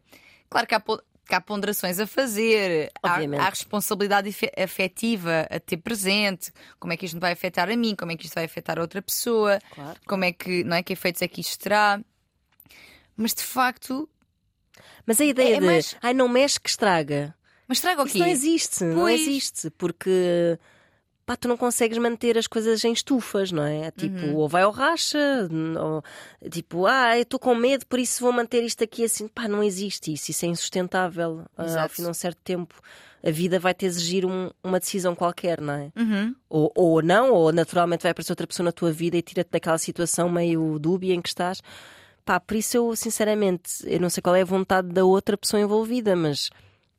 Claro que há, que há ponderações a fazer, há, há responsabilidade afe- afetiva a ter presente, como é que isto me vai afetar a mim, como é que isto vai afetar a outra pessoa, Claro. como é que, não é, que efeitos é que isto terá. Mas de facto, Mas a ideia É de mais- ai, não mexe que estraga, mas traga o isso quê? não existe, não Pois. existe, porque pá, tu não consegues manter as coisas em estufas, não é? Tipo, Uhum. ou vai ao racha, ou tipo, ah, eu estou com medo, por isso vou manter isto aqui assim. Pá, não existe isso, isso é insustentável ah, ao Exato. fim de um certo tempo. a vida vai te exigir um- uma decisão qualquer, não é? Uhum. Ou, ou não, ou naturalmente vai aparecer outra pessoa na tua vida e tira-te daquela situação meio dúbia em que estás. Pá, por isso eu, sinceramente, eu não sei qual é a vontade da outra pessoa envolvida, mas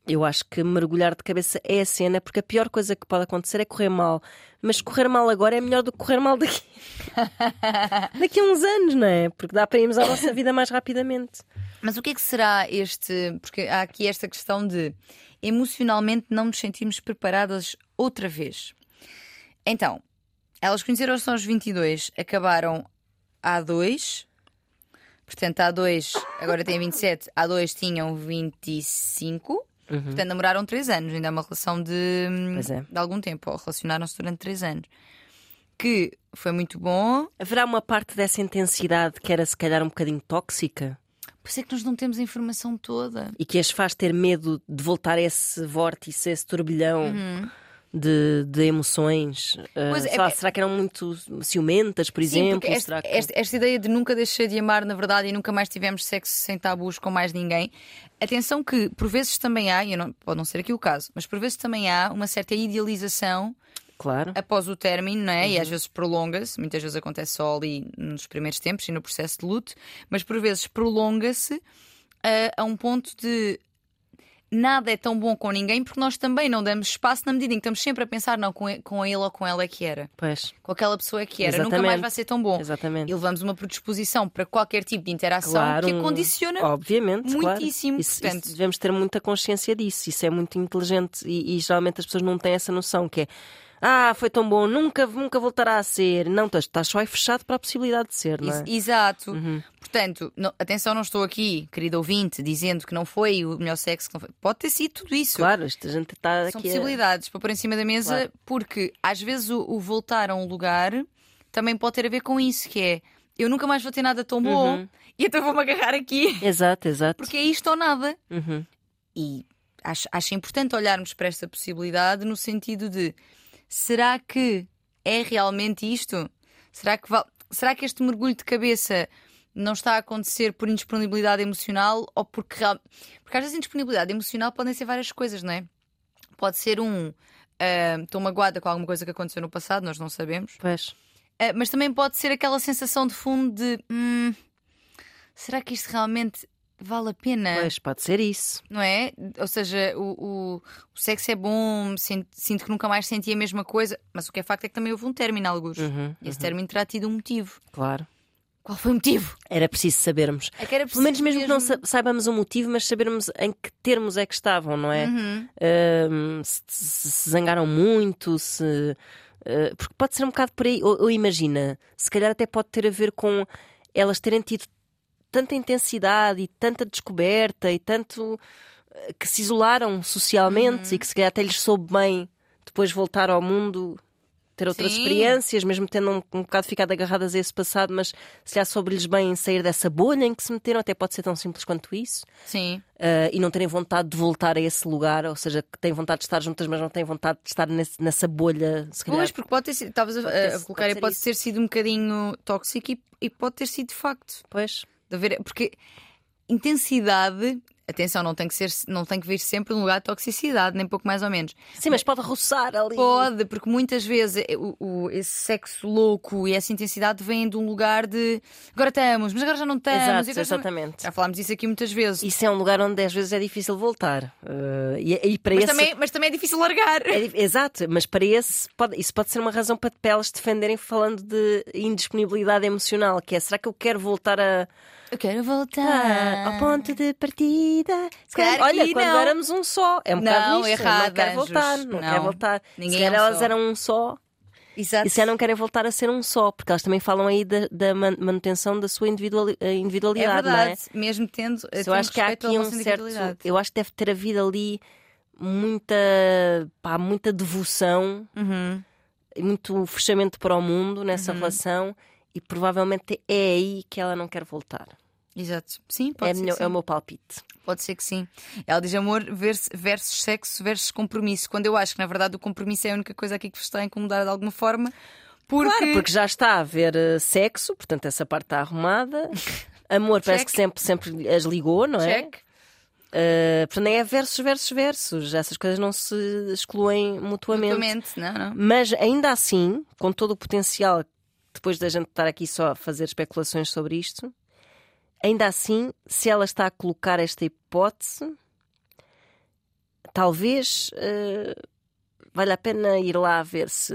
eu acho que mergulhar de cabeça é a cena, porque a pior coisa que pode acontecer é correr mal. Mas correr mal agora é melhor do que correr mal daqui, daqui a uns anos, não é? Porque dá para irmos à nossa vida mais rapidamente. Mas o que é que será este. Porque há aqui esta questão de emocionalmente não nos sentirmos preparadas outra vez. Então, elas conheceram-se aos 22, acabaram há dois. Portanto, há dois, agora têm 27, há dois tinham 25. Portanto, namoraram 3 anos, ainda é uma relação de, é. de algum tempo, ou relacionaram-se durante 3 anos. Que foi muito bom, Haverá uma parte dessa intensidade que era se calhar um bocadinho tóxica por isso é que nós não temos a informação toda. e que as faz ter medo de voltar a esse vórtice, a esse turbilhão de, de emoções. Ah, Pois é, lá, é- será que eram muito ciumentas, por Sim, exemplo? esta, que- esta- esta ideia de nunca deixei de amar, na verdade, e nunca mais tivemos sexo sem tabus com mais ninguém. Atenção que, por vezes também há, e não, pode não ser aqui o caso, mas por vezes também há uma certa idealização Claro. após o término, não é? E Uhum. às vezes prolonga-se, muitas vezes acontece só ali nos primeiros tempos e no processo de luto, mas por vezes prolonga-se ah, a um ponto de nada é tão bom com ninguém porque nós também não damos espaço na medida em que estamos sempre a pensar, não, com ele, com ele ou com ela é que era. Pois, Com aquela pessoa é que era, nunca mais Exatamente. vai ser tão bom. exatamente. E levamos uma predisposição para qualquer tipo de interação Claro, que a um- condiciona. Obviamente, claro. muitíssimo, Isso- portanto. isso devemos ter muita consciência disso. Isso é muito inteligente e, e geralmente as pessoas não têm essa noção que é ah, foi tão bom, nunca, nunca voltará a ser. Não, estás, estás só aí fechado para a possibilidade de ser, não é? Ex- Exato. Uhum. Portanto, não- atenção, não estou aqui, querido ouvinte, dizendo que não foi o melhor sexo. Pode ter sido tudo isso. Claro, esta gente está São aqui. a- possibilidades para pôr em cima da mesa, Claro. porque às vezes o, o voltar a um lugar também pode ter a ver com isso, que é eu nunca mais vou ter nada tão bom Uhum. e então vou-me agarrar aqui, Exato, exato. porque é isto ou nada. Uhum. E acho, acho importante olharmos para esta possibilidade no sentido de será que é realmente isto? Será que, será que este mergulho de cabeça não está a acontecer por indisponibilidade emocional ou porque real... Porque às vezes indisponibilidade emocional podem ser várias coisas, não é? Pode ser um ah, estou magoada com alguma coisa que aconteceu no passado, nós não sabemos. Pois. Ah, mas também pode ser aquela sensação de fundo de hum, será que isto realmente vale a pena? Pois, pode ser isso. não é? Ou seja, o, o, o sexo é bom, sinto, sinto que nunca mais senti a mesma coisa, mas o que é facto é que também houve um término, alguns. Uhum, esse término terá tido um motivo. Claro. Qual foi o motivo? Era preciso sabermos. É era Pelo menos preciso mesmo que não sa- saibamos o motivo, mas sabermos em que termos é que estavam, não é? Uhum. Ahm, se, se- zangaram muito, se. ah, porque pode ser um bocado por aí. Ou, ou imagina, se calhar até pode ter a ver com elas terem tido tanta intensidade e tanta descoberta e tanto ah, que se isolaram socialmente Uhum. e que se calhar até lhes soube bem depois voltar ao mundo. Ter outras Sim. experiências, mesmo tendo um, um bocado ficado agarradas a esse passado, mas se já soube-lhes bem sair dessa bolha em que se meteram, até pode ser tão simples quanto isso. Sim. Uh, e não terem vontade de voltar a esse lugar, ou seja, que têm vontade de estar juntas, mas não têm vontade de estar nesse- nessa bolha, se calhar. Pois, porque pode ter sido, estavas a, ter- a colocar, pode ser pode ter sido um bocadinho tóxico e, e pode ter sido de facto. Pois. De haver, porque intensidade, atenção, não tem que ser, não tem que vir sempre num lugar de toxicidade, nem pouco mais ou menos. Sim, mas pode roçar ali. Pode, porque muitas vezes o, o- esse sexo louco e essa intensidade vêm de um lugar de agora estamos, mas agora já não estamos. Exato, agora exatamente. Já falámos disso aqui muitas vezes. Isso é um lugar onde às vezes é difícil voltar. Uh, e, e para mas, esse. também, mas também é difícil largar. é exato, mas para esse pode- isso pode ser uma razão para, para elas defenderem falando de indisponibilidade emocional, que é será que eu quero voltar a, Eu quero voltar. Ah, ao ponto de partida. Se Claro calhar, olha, quando não. éramos um só. É um Não, bocado isto. errada, não quero voltar, não, Não. quero voltar. Ninguém se calhar é um elas só. eram um só Exato. e se não querem voltar a ser um só, porque elas também falam aí da, da man- manutenção da sua eh, é individualidade, não verdade, é? mesmo tendo. Eu tendo acho que há aqui um certo. individualidade. Eu acho que deve ter havido ali muita, pá, muita devoção Uhum. e muito fechamento para o mundo nessa Uhum. relação e provavelmente é aí que ela não quer voltar. Exato. Sim, pode É, ser. meu- que é o sim. meu palpite. Pode ser que sim. Ela diz amor vers- versus sexo versus compromisso. Quando eu acho que, na verdade, o compromisso é a única coisa aqui que vos está a incomodar de alguma forma. Porque, Claro, porque já está a haver eh, sexo, portanto essa parte está arrumada. Amor parece que sempre, sempre as ligou, não é? check. Uh, portanto, nem é versos, versos, versos. Essas coisas não se excluem mutuamente. Mutuamente, não, não. Mas ainda assim, com todo o potencial, depois da gente estar aqui só a fazer especulações sobre isto, ainda assim, se ela está a colocar esta hipótese, talvez uh, valha a pena ir lá ver se,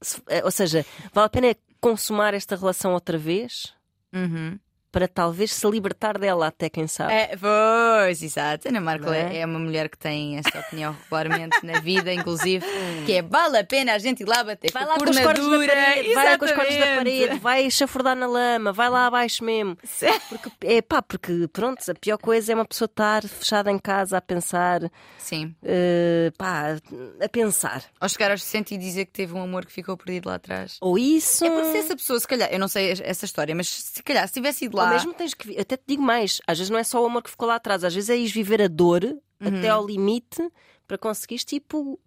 se. eh, ou seja, vale a pena consumar esta relação outra vez Uhum. Para talvez se libertar dela, até quem sabe. É, pois, exato. Ana Marco é? é? uma mulher que tem esta opinião regularmente na vida, inclusive, que é vale a pena a gente ir lá bater Vai com lá com os cornos da parede, vai lá com os cornos da parede, vai chafurdar na lama, vai lá abaixo mesmo. Porque, é pá, porque pronto, a pior coisa é uma pessoa estar fechada em casa a pensar, Sim. eh, pá, a pensar. Ou chegar aos 60 e dizer que teve um amor que ficou perdido lá atrás. Ou isso. É porque se essa pessoa, se calhar, eu não sei essa história, mas se calhar se tivesse ido Ou lá. mesmo tens que. Até te digo mais, às vezes não é só o amor que ficou lá atrás, às vezes é ir viver a dor Uhum. até ao limite para conseguires, tipo,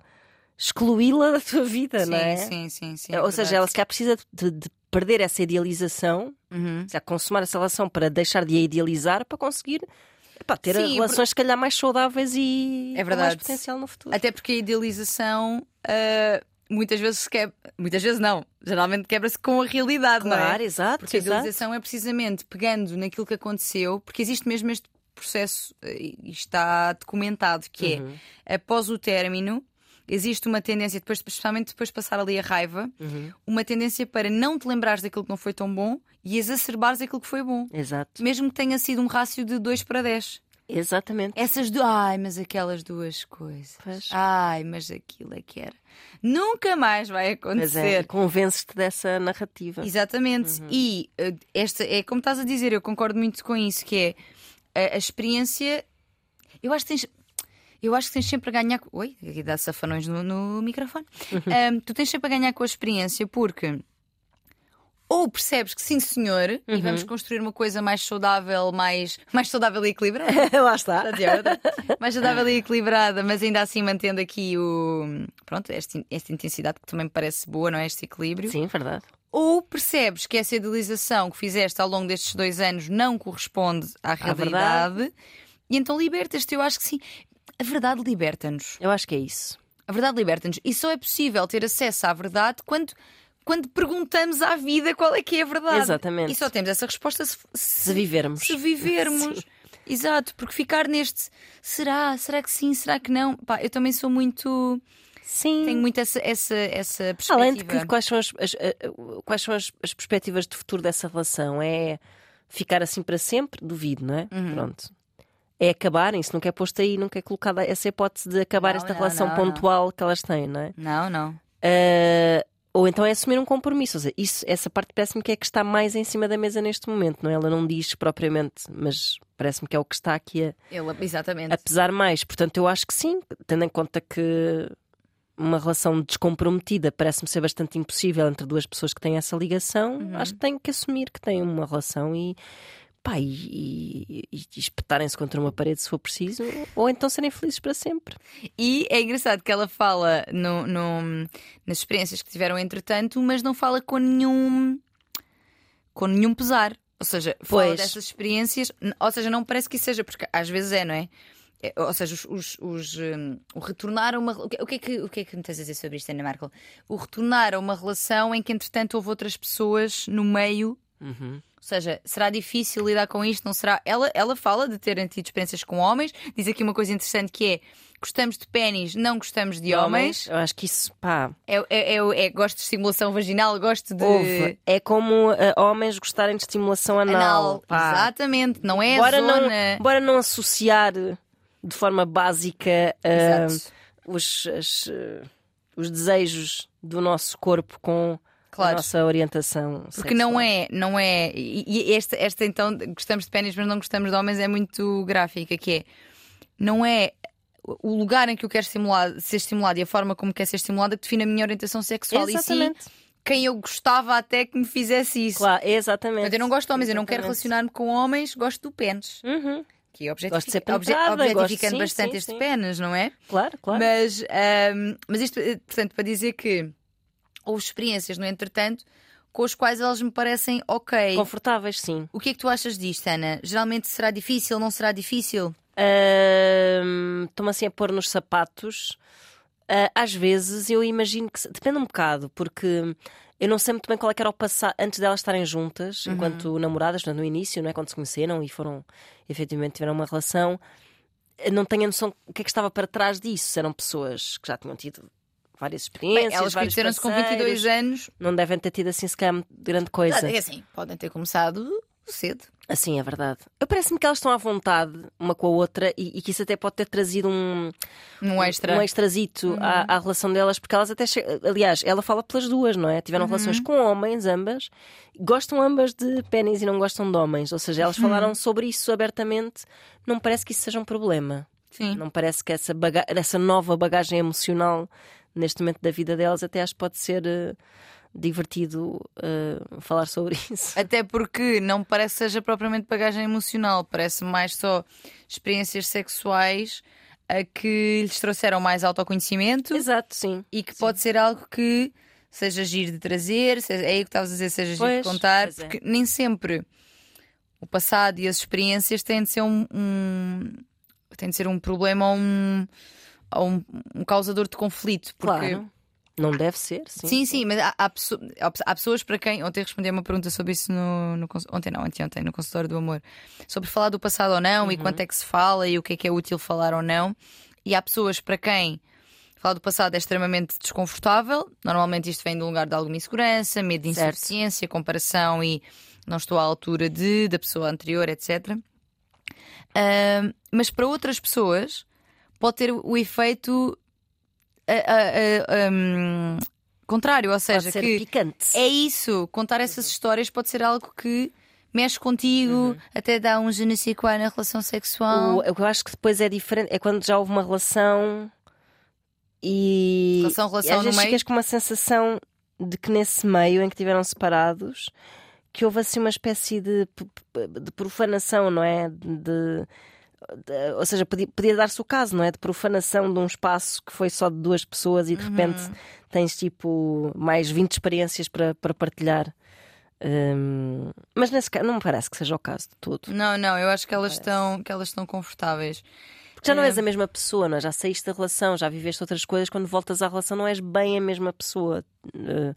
excluí-la da tua vida, sim, não é? sim, sim, sim. é Ou seja, ela se calhar precisa de, de perder essa idealização, Uhum. se calhar consumar essa relação para deixar de a idealizar, para conseguir epá, ter Sim, relações, se calhar, mais saudáveis e É mais potencial no futuro. Até porque a idealização ah, muitas vezes se quebra. Muitas vezes não. Geralmente quebra-se com a realidade, não é? Claro, exato. Porque a exato. idealização é precisamente pegando naquilo que aconteceu, porque existe mesmo este processo eh, e está documentado que Uhum. é após o término. Existe uma tendência, depois, especialmente depois de passar ali a raiva, Uhum. uma tendência para não te lembrares daquilo que não foi tão bom e exacerbares aquilo que foi bom. Exato. Mesmo que tenha sido um rácio de 2 para 10. Exatamente. Essas duas. Ai, mas aquelas duas coisas. Pois. Ai, mas aquilo é que era. Nunca mais vai Mas acontecer. é, convences-te dessa narrativa. Exatamente. E eh, esta é como estás a dizer, eu concordo muito com isso, que é a, a experiência. Eu acho que tens. Eu acho que tens sempre a ganhar. Oi, aqui dá safanões no, no microfone. Ahm, tu tens sempre a ganhar com a experiência porque. Ou percebes que sim, senhor, e vamos construir uma coisa mais saudável, mais, mais saudável e equilibrada. Lá está. Mais saudável e equilibrada, mas ainda assim mantendo aqui o. Pronto, esta, esta intensidade que também me parece boa, não é? Este equilíbrio. Sim, verdade. Ou percebes que essa idealização que fizeste ao longo destes dois anos não corresponde à realidade e então libertas-te. Eu acho que sim. A verdade liberta-nos. Eu acho que é isso. A verdade liberta-nos. E só é possível ter acesso à verdade quando, quando perguntamos à vida qual é que é a verdade. Exatamente. E só temos essa resposta se, Se vivermos. se vivermos. Sim. Exato, porque ficar neste será, será que sim, será que não? Pá, eu também sou muito. Sim. Tenho muito essa, essa, essa perspectiva. Além de que quais são, as, as- quais são as, as perspectivas de futuro dessa relação? É ficar assim para sempre? Duvido, não é? Uhum. Pronto. É acabarem, se nunca é posto aí, nunca é colocada essa hipótese de acabar Não, esta não, relação não, pontual que elas têm, não é? Não, não. Ah, ou então é assumir um compromisso. Ou seja, isso, essa parte parece-me que é que está mais em cima da mesa neste momento, não é? Ela não diz propriamente, mas parece-me que é o que está aqui a, Ele, exatamente. a pesar mais. Portanto, eu acho que sim, tendo em conta que uma relação descomprometida parece-me ser bastante impossível entre duas pessoas que têm essa ligação, acho que têm que assumir que têm uma relação e. Pá, e, e- e espetarem-se contra uma parede se for preciso, ou então serem felizes para sempre. E é engraçado que ela fala no, no- nas experiências que tiveram entretanto, mas não fala com nenhum com nenhum pesar. Ou seja, fala Pois. dessas experiências, ou seja, não parece que isso seja, porque às vezes é, não é? É, Ou seja, os, os- os, hum, o retornar a uma. O que, o que é que, o que é que me tens a dizer sobre isto, Ana Markel? O retornar a uma relação em que, entretanto, houve outras pessoas no meio Uhum. Ou seja, será difícil lidar com isto? Não será? Ela, ela fala de terem tido experiências com homens, diz aqui uma coisa interessante que é gostamos de pênis, não gostamos de homens. Eu acho que isso, pá, É, é, é- é- gosto de estimulação vaginal, gosto de. houve. É como ah, homens gostarem de estimulação anal. Anal. pá. Exatamente, não é Bora zona. não, bora não associar de forma básica Exato. os, as, eh, os desejos do nosso corpo com Claro. a nossa orientação Porque não é, não é. E, esta, esta então, gostamos de pênis, mas não gostamos de homens, é muito gráfica, que é. Não é o lugar em que eu quero estimular, ser estimulado e a forma como quer ser estimulada que define a minha orientação sexual. E sim, Exatamente. quem eu gostava até que me fizesse isso. Claro, exatamente. Portanto, eu não gosto de homens, eu não quero Exatamente. relacionar-me com homens, gosto do pênis. Uhum. Que é objetific... Gosto de ser objetificando gosto- sim, bastante sim, este sim. pênis, não é? Claro, claro. Mas, ahm, mas isto, eh, portanto, para dizer que houve experiências, no entretanto, com os quais elas me parecem ok. Confortáveis, sim. O que é que tu achas disto, Ana? Geralmente será difícil, não será difícil? Estou-me assim a pôr nos sapatos. Ah, às vezes eu imagino que. Depende um bocado, porque eu não sei muito bem qual é que era o passado antes delas estarem juntas, enquanto namoradas, no início, não é? Quando se conheceram e foram, efetivamente, tiveram uma relação. Eu não tenho a noção o que é que estava para trás disso. Se eram pessoas que já tinham tido várias Bem, experiências. elas vários conheceram-se com parceiros. 22 anos. Não devem ter tido assim sequer grande coisa. É assim, podem ter começado cedo. Assim, é verdade. Eu parece-me que elas estão à vontade uma com a outra e, e que isso até pode ter trazido um, Um extra. um extrazito à, à relação delas, porque elas até che... aliás, ela fala pelas duas, não é? Tiveram relações com homens, ambas, gostam ambas de pênis e não gostam de homens, ou seja, elas falaram sobre isso abertamente. Não me parece que isso seja um problema. Sim. Não parece que essa, baga... essa nova bagagem emocional neste momento da vida delas até acho que pode ser eh, divertido eh, falar sobre isso. Até porque não parece que seja propriamente bagagem emocional, parece mais só experiências sexuais a que lhes trouxeram mais autoconhecimento Exato, sim. e que pode ser algo que seja giro de trazer, seja- é aí que estavas a dizer, seja giro de Pois, contar, pois é. porque nem sempre o passado e as experiências têm de ser um, um têm de ser um problema ou um, um, um causador de conflito. Porque Claro. Não deve ser, sim. Sim, sim, mas há, há há pessoas para quem. Ontem respondi a uma pergunta sobre isso no. no ontem não, ontem, no consultório do amor. Sobre falar do passado ou não e quanto é que se fala e o que é que é útil falar ou não. E há pessoas para quem falar do passado é extremamente desconfortável. Normalmente isto vem de um lugar de alguma insegurança, medo de Certo. insuficiência, comparação e não estou à altura de, da pessoa anterior, etc. Ahm, mas para outras pessoas pode ter o efeito ah, ah, ah, hum, contrário, ou Pode seja, ser que picante. é isso, contar essas histórias pode ser algo que mexe contigo, até dá um quoi na relação sexual. O, eu acho que depois é diferente é quando já houve uma relação e, Relação, relação e às no vezes ficas com uma sensação de que nesse meio em que tiveram separados que houve assim uma espécie de, de profanação, não é? De- ou seja, podia, podia dar-se o caso, não é? De profanação de um espaço que foi só de duas pessoas e de repente Uhum. tens tipo mais 20 experiências para, para partilhar. Hum, mas nesse caso não me parece que seja o caso de todo. Não, não, eu acho que elas estão, que elas estão confortáveis. Porque já não és a mesma pessoa, não é? já saíste da relação, já viveste outras coisas. Quando voltas à relação, não és bem a mesma pessoa. Eh,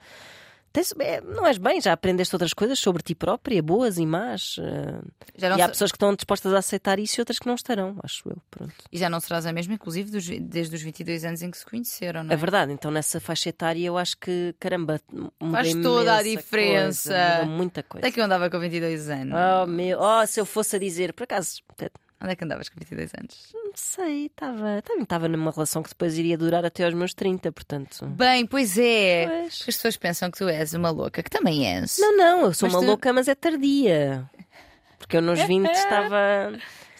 tens- é, não és bem, já aprendeste outras coisas sobre ti própria, boas e más. eh, Já não, e há se- pessoas que estão dispostas a aceitar isso e outras que não estarão, acho eu. Pronto. e já não serás a mesma, inclusive dos desde os 22 anos em que se conheceram, não é? É verdade, então nessa faixa etária eu acho que, caramba, Faz toda a diferença. coisa, muita coisa. Onde é que eu andava com 22 anos? Oh, meu, oh, se eu fosse a dizer, por acaso, até- Onde é que andavas com 22 anos? não sei, estava estava numa relação que depois iria durar até aos meus 30, portanto. Bem, pois é. Pois. As pessoas pensam que tu és uma louca, que também és. Não, não, eu sou Mas uma tu- louca, mas é tardia. Porque eu nos 20 estava,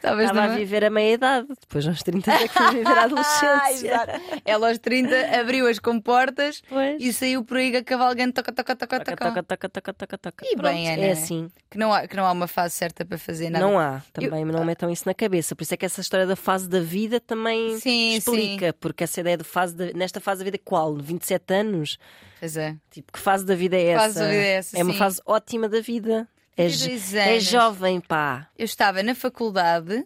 Estavas estava a viver a meia idade, depois aos 30 é que fui viver a Ah, adolescência. exato. Ela aos 30 abriu as comportas Pois. e saiu por aí a cavalgando toca, toca, toca, Toca, toca. toca, toca, toca, toca. E Pronto, bem, Ana? É assim. Que, não há, que não há uma fase certa para fazer nada. Não há, também não metam isso na cabeça. Por isso é que essa história da fase da vida também Sim, explica. Porque essa ideia de fase da- nesta fase da vida, qual? 27 anos? Pois é. Tipo, que fase da vida é essa? Fase da vida é essa, uma sim. fase ótima da vida. É, jo- 22 é jovem, pá. Eu estava na faculdade,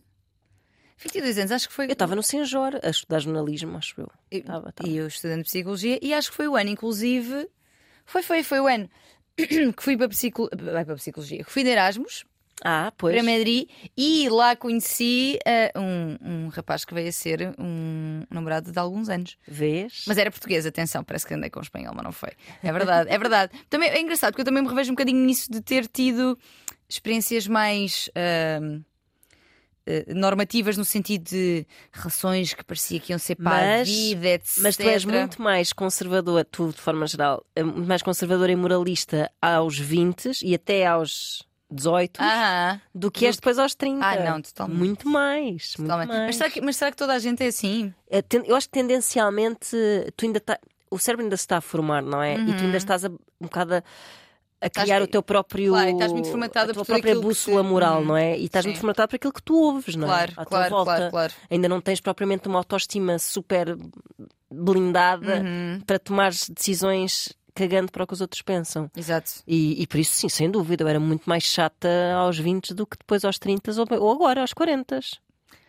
22 anos, acho que foi. Eu estava no Senjor a estudar jornalismo, acho eu. E- Estava, estava. E eu estudando psicologia, e acho que foi o ano, inclusive. Foi, foi, foi o ano que fui para, psico... Para psicologia. que Fui de Erasmus Ah, pois. para Madrid e lá conheci eh, um, um rapaz que veio a ser um namorado de alguns anos. Vês? Mas era português, atenção, parece que andei com espanhol, mas não foi. É verdade, é verdade. Também é engraçado porque eu também me revejo um bocadinho nisso de ter tido experiências mais eh, normativas no sentido de relações que parecia que iam ser para a Mas- vida, etc. Mas tu és muito mais conservador, tu de forma geral, é muito mais conservadora e moralista aos 20 e até aos 18 Ah, do que és depois aos 30. Ah, não, totalmente. Muito mais. Muito totalmente. mais. Mas, será que, mas será que toda a gente é assim? É, Eu acho que tendencialmente tu ainda tá, o cérebro ainda se está a formar, não é? E tu ainda estás a, um bocado a, a criar o teu próprio. Claro, estás muito formatada a tua própria que bússola te- moral, Hum, não é? E estás sim. muito formatada por aquilo que tu ouves, não é? Claro, À tua claro, volta. claro, claro. Ainda não tens propriamente uma autoestima super blindada Uhum. para tomar decisões cagando para o que os outros pensam. Exato. E, e por isso, sim, sem dúvida, eu era muito mais chata aos 20 do que depois aos 30 ou, ou agora aos 40.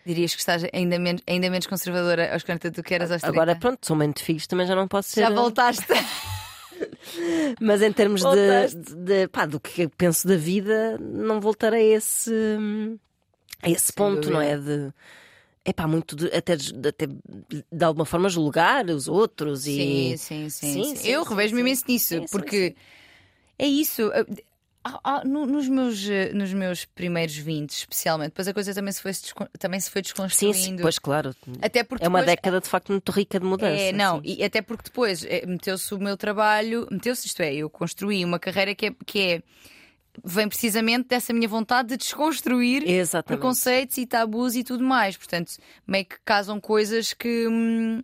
Dirias que estás ainda menos, ainda menos conservadora aos 40 do que eras aos 30. Agora, pronto, sou mãe de filhos, também já não posso ser. Já voltaste. Mas em termos de, Voltaste. de, de- pá, do que eu penso da vida, não voltarei a esse, a esse ponto, não é? De. É pá, muito de, até, de, até de alguma forma julgar os outros Sim, e. sim, sim. Sim, sim. sim, Eu sim, revejo-me sim. imenso nisso, Sim, sim, porque é isso. ah, ah, no- nos, meus, nos meus primeiros 20, especialmente, depois a coisa também se foi, também se foi Sim, desconstruindo. sim, pois claro. Até porque É uma depois- década de facto muito rica de mudança. É, não, sim. e até porque depois eh, meteu-se o meu trabalho, meteu-se isto é, eu construí uma carreira que é, que é vem precisamente dessa minha vontade de desconstruir Exatamente. preconceitos e tabus e tudo mais. Portanto, meio que casam coisas que, hum,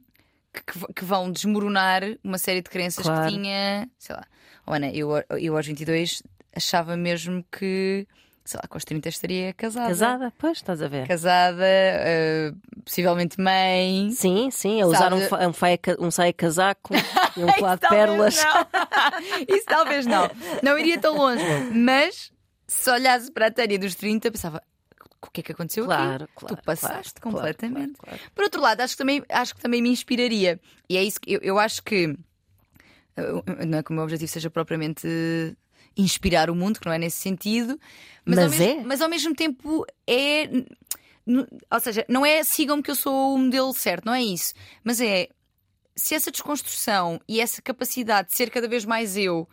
que, que vão desmoronar uma série de crenças Claro. que tinha, sei lá. Oh, Ana, eu, eu aos 22 achava mesmo que, sei lá, com os 30 estaria casada. Casada, pois, estás a ver. Casada, eh, possivelmente mãe. Sim, sim, a usar um, um, faia um saia casaco e um colar de pérolas. Isso talvez não. Não iria tão longe. Mas se olhasse para a Tânia dos 30, pensava. O que é que aconteceu Claro, aqui? claro, tu passaste claro, completamente. claro. Por outro lado, acho que também, acho que também me inspiraria. E é isso que eu, eu acho que. eh, Não é que o meu objetivo seja propriamente inspirar o mundo, que não é nesse sentido. Mas, ao Mas mesmo, é. mas ao mesmo tempo é. Ou seja, não é sigam-me que eu sou o modelo certo, não é isso. Mas é se essa desconstrução e essa capacidade de ser cada vez mais eu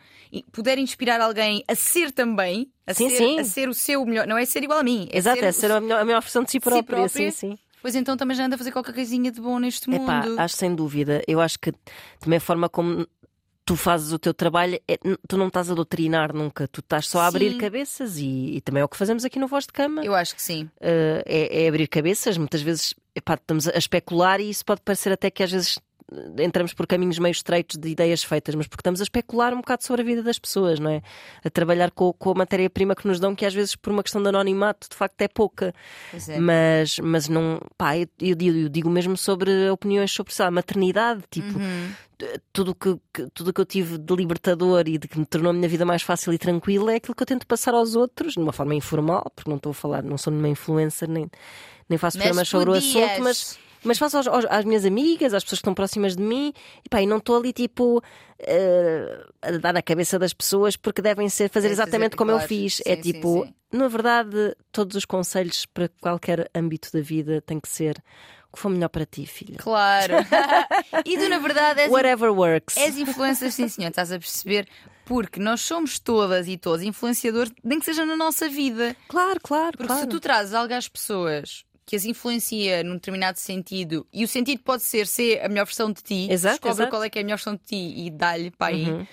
puder inspirar alguém a ser também, a, Sim, ser, sim. a ser o seu melhor, não é ser igual a mim, é Exato, ser, é ser a melhor, a melhor versão de si própria. própria. Sim, sim. Pois então também já anda a fazer qualquer coisinha de bom neste Epá, mundo. acho sem dúvida. Eu acho que também a forma como tu fazes o teu trabalho, é- tu não estás a doutrinar nunca, tu estás só a abrir Sim. cabeças e, e também é o que fazemos aqui no Voz de Cama. Eu acho que sim. Uh, é, é abrir cabeças, muitas vezes epá, estamos a especular e isso pode parecer até que às vezes entramos por caminhos meio estreitos de ideias feitas, mas porque estamos a especular um bocado sobre a vida das pessoas, não é? A trabalhar com, com a matéria-prima que nos dão, que às vezes por uma questão de anonimato de facto é pouca. É. Mas, mas não, pá, eu, eu digo- eu digo mesmo sobre opiniões sobre sei lá, maternidade, tipo, Uhum. tudo que, que- tudo que eu tive de libertador e de que me tornou a minha vida mais fácil e tranquila é aquilo que eu tento passar aos outros, de uma forma informal, porque não estou a falar, não sou nenhuma influencer, nem, nem faço Mas programas sobre o podias. assunto, mas. Mas faço aos- aos- às minhas amigas, às pessoas que estão próximas de mim, e pá, e não estou ali tipo eh, a dar na cabeça das pessoas porque devem ser fazer exatamente como eu claro. fiz. Sim, é sim, tipo, sim. na verdade, todos os conselhos para qualquer âmbito da vida têm que ser o que for melhor para ti, filha. Claro. e tu, na verdade, és, Whatever works. és influencer, sim, senhor, estás a perceber? Porque nós somos todas e todos influenciadores, nem que seja na nossa vida. Claro, claro, Porque claro. se tu trazes algo às pessoas que as influencia num determinado sentido e o sentido pode ser ser a melhor versão de ti, Exato, descobre exato. qual é que é a melhor versão de ti e dá-lhe para aí. Uhum.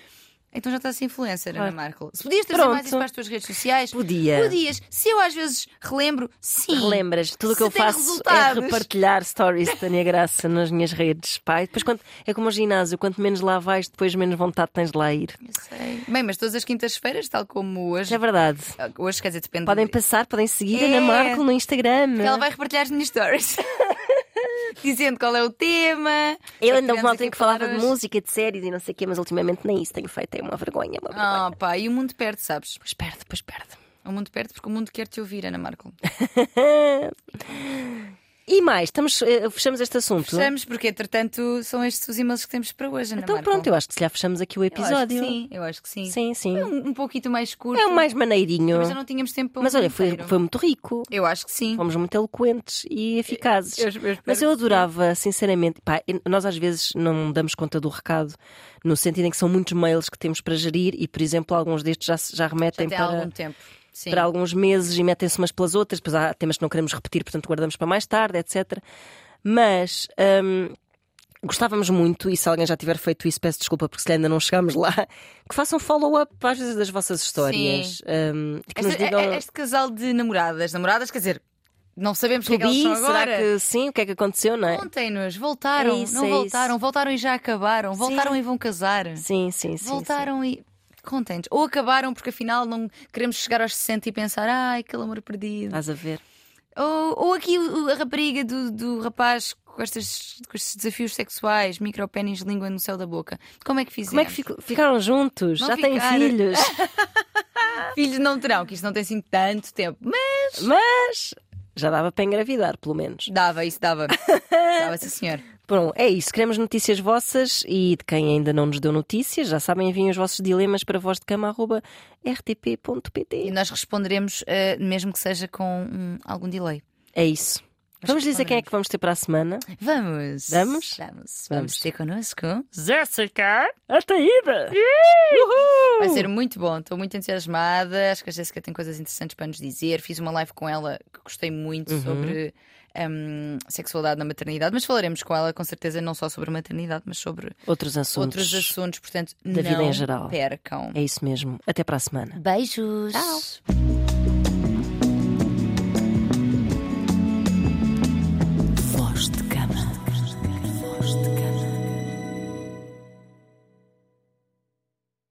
Então já estás influencer, Ana. Marco. Se podias trazer Pronto. mais isso para as tuas redes sociais, Podia. podias. Se eu às vezes relembro, sim. Relembras, tudo o que eu faço resultados. é repartilhar stories de Tânia Graça nas minhas redes. Pá. E depois, quando, é como o ginásio, quanto menos lá vais, depois menos vontade tens de lá ir. Eu sei. Bem, mas todas as quintas-feiras, tal como hoje. É verdade. Hoje, quer dizer, depende. Podem de- passar, podem seguir É. Ana Marco no Instagram. Porque ela vai repartilhar as minhas stories. Dizendo qual é o tema. Eu ando uma altura que falava de hoje. música, de séries e não sei o quê, mas ultimamente nem isso tenho feito. É uma vergonha, uma vergonha. Ah, pá, e o mundo perde, sabes? Depois perde, depois perde. O mundo perde porque o mundo quer te ouvir, Ana Marco. E mais, estamos, eh, fechamos este assunto. Fechamos, porque entretanto são estes os e-mails que temos para hoje, Ana Então Marco. pronto, eu acho que se já fechamos aqui o Eu acho que episódio. sim, eu acho que sim. sim. sim. É um, um pouquinho mais curto. É o mais maneirinho. Mas já não tínhamos tempo para um Mas olha, foi, foi muito rico. Eu acho que sim. Fomos muito eloquentes e eficazes. Eu- eu Mas eu adorava, sinceramente, pá, nós às vezes não damos conta do recado, no sentido em que são muitos mails que temos para gerir e, por exemplo, alguns destes já, já Já remetem tem para, algum tempo. Sim. para alguns meses e metem-se umas pelas outras, depois há temas que não queremos repetir, portanto guardamos para mais tarde, etc. Mas hum, gostávamos muito, e se alguém já tiver feito isso, peço desculpa porque se ainda não chegámos lá, que façam follow-up às vezes das vossas histórias. hum, que nos Este, digam. é- este casal de namoradas, namoradas, quer dizer, não sabemos o que é que são será agora. que sim? O que é que aconteceu, não é? Contem-nos, voltaram, É isso, não é voltaram, isso. voltaram e já acabaram, voltaram e vão casar. Sim, sim, sim. voltaram e. Contentes. Ou acabaram porque afinal não queremos chegar aos 60 e pensar, ai, aquele amor perdido. Estás a ver? Ou, ou aqui o- a rapariga do, do rapaz com, estes, com estes desafios sexuais, micropénis, língua no céu da boca. Como é que fizemos? Como é que fico- ficaram juntos? Não Já têm ficaram. filhos? Filhos não terão, que isto não tem assim tanto tempo. Mas Mas já dava para engravidar, pelo menos. dava, isso dava. dava, sim, senhor. Bom, é isso. Queremos notícias vossas e de quem ainda não nos deu notícias, já sabem, enviem os vossos dilemas para E vozdecama.rtp.pt. nós responderemos, eh, mesmo que seja com hum, algum delay. É isso. Vamos dizer quem é que vamos ter para a semana? Vamos! Vamos? Vamos, vamos, Vamos. ter connosco. Jéssica Ataída! Vai ser muito bom, estou muito entusiasmada. Acho que a Jéssica tem coisas interessantes para nos dizer. Fiz uma live com ela que gostei muito Uhum. sobre hum, sexualidade na maternidade, mas falaremos com ela com certeza não só sobre a maternidade, mas sobre Outros assuntos. outros assuntos. Portanto, da vida não em geral. percam. É isso mesmo. Até para a semana. Beijos! Tchau.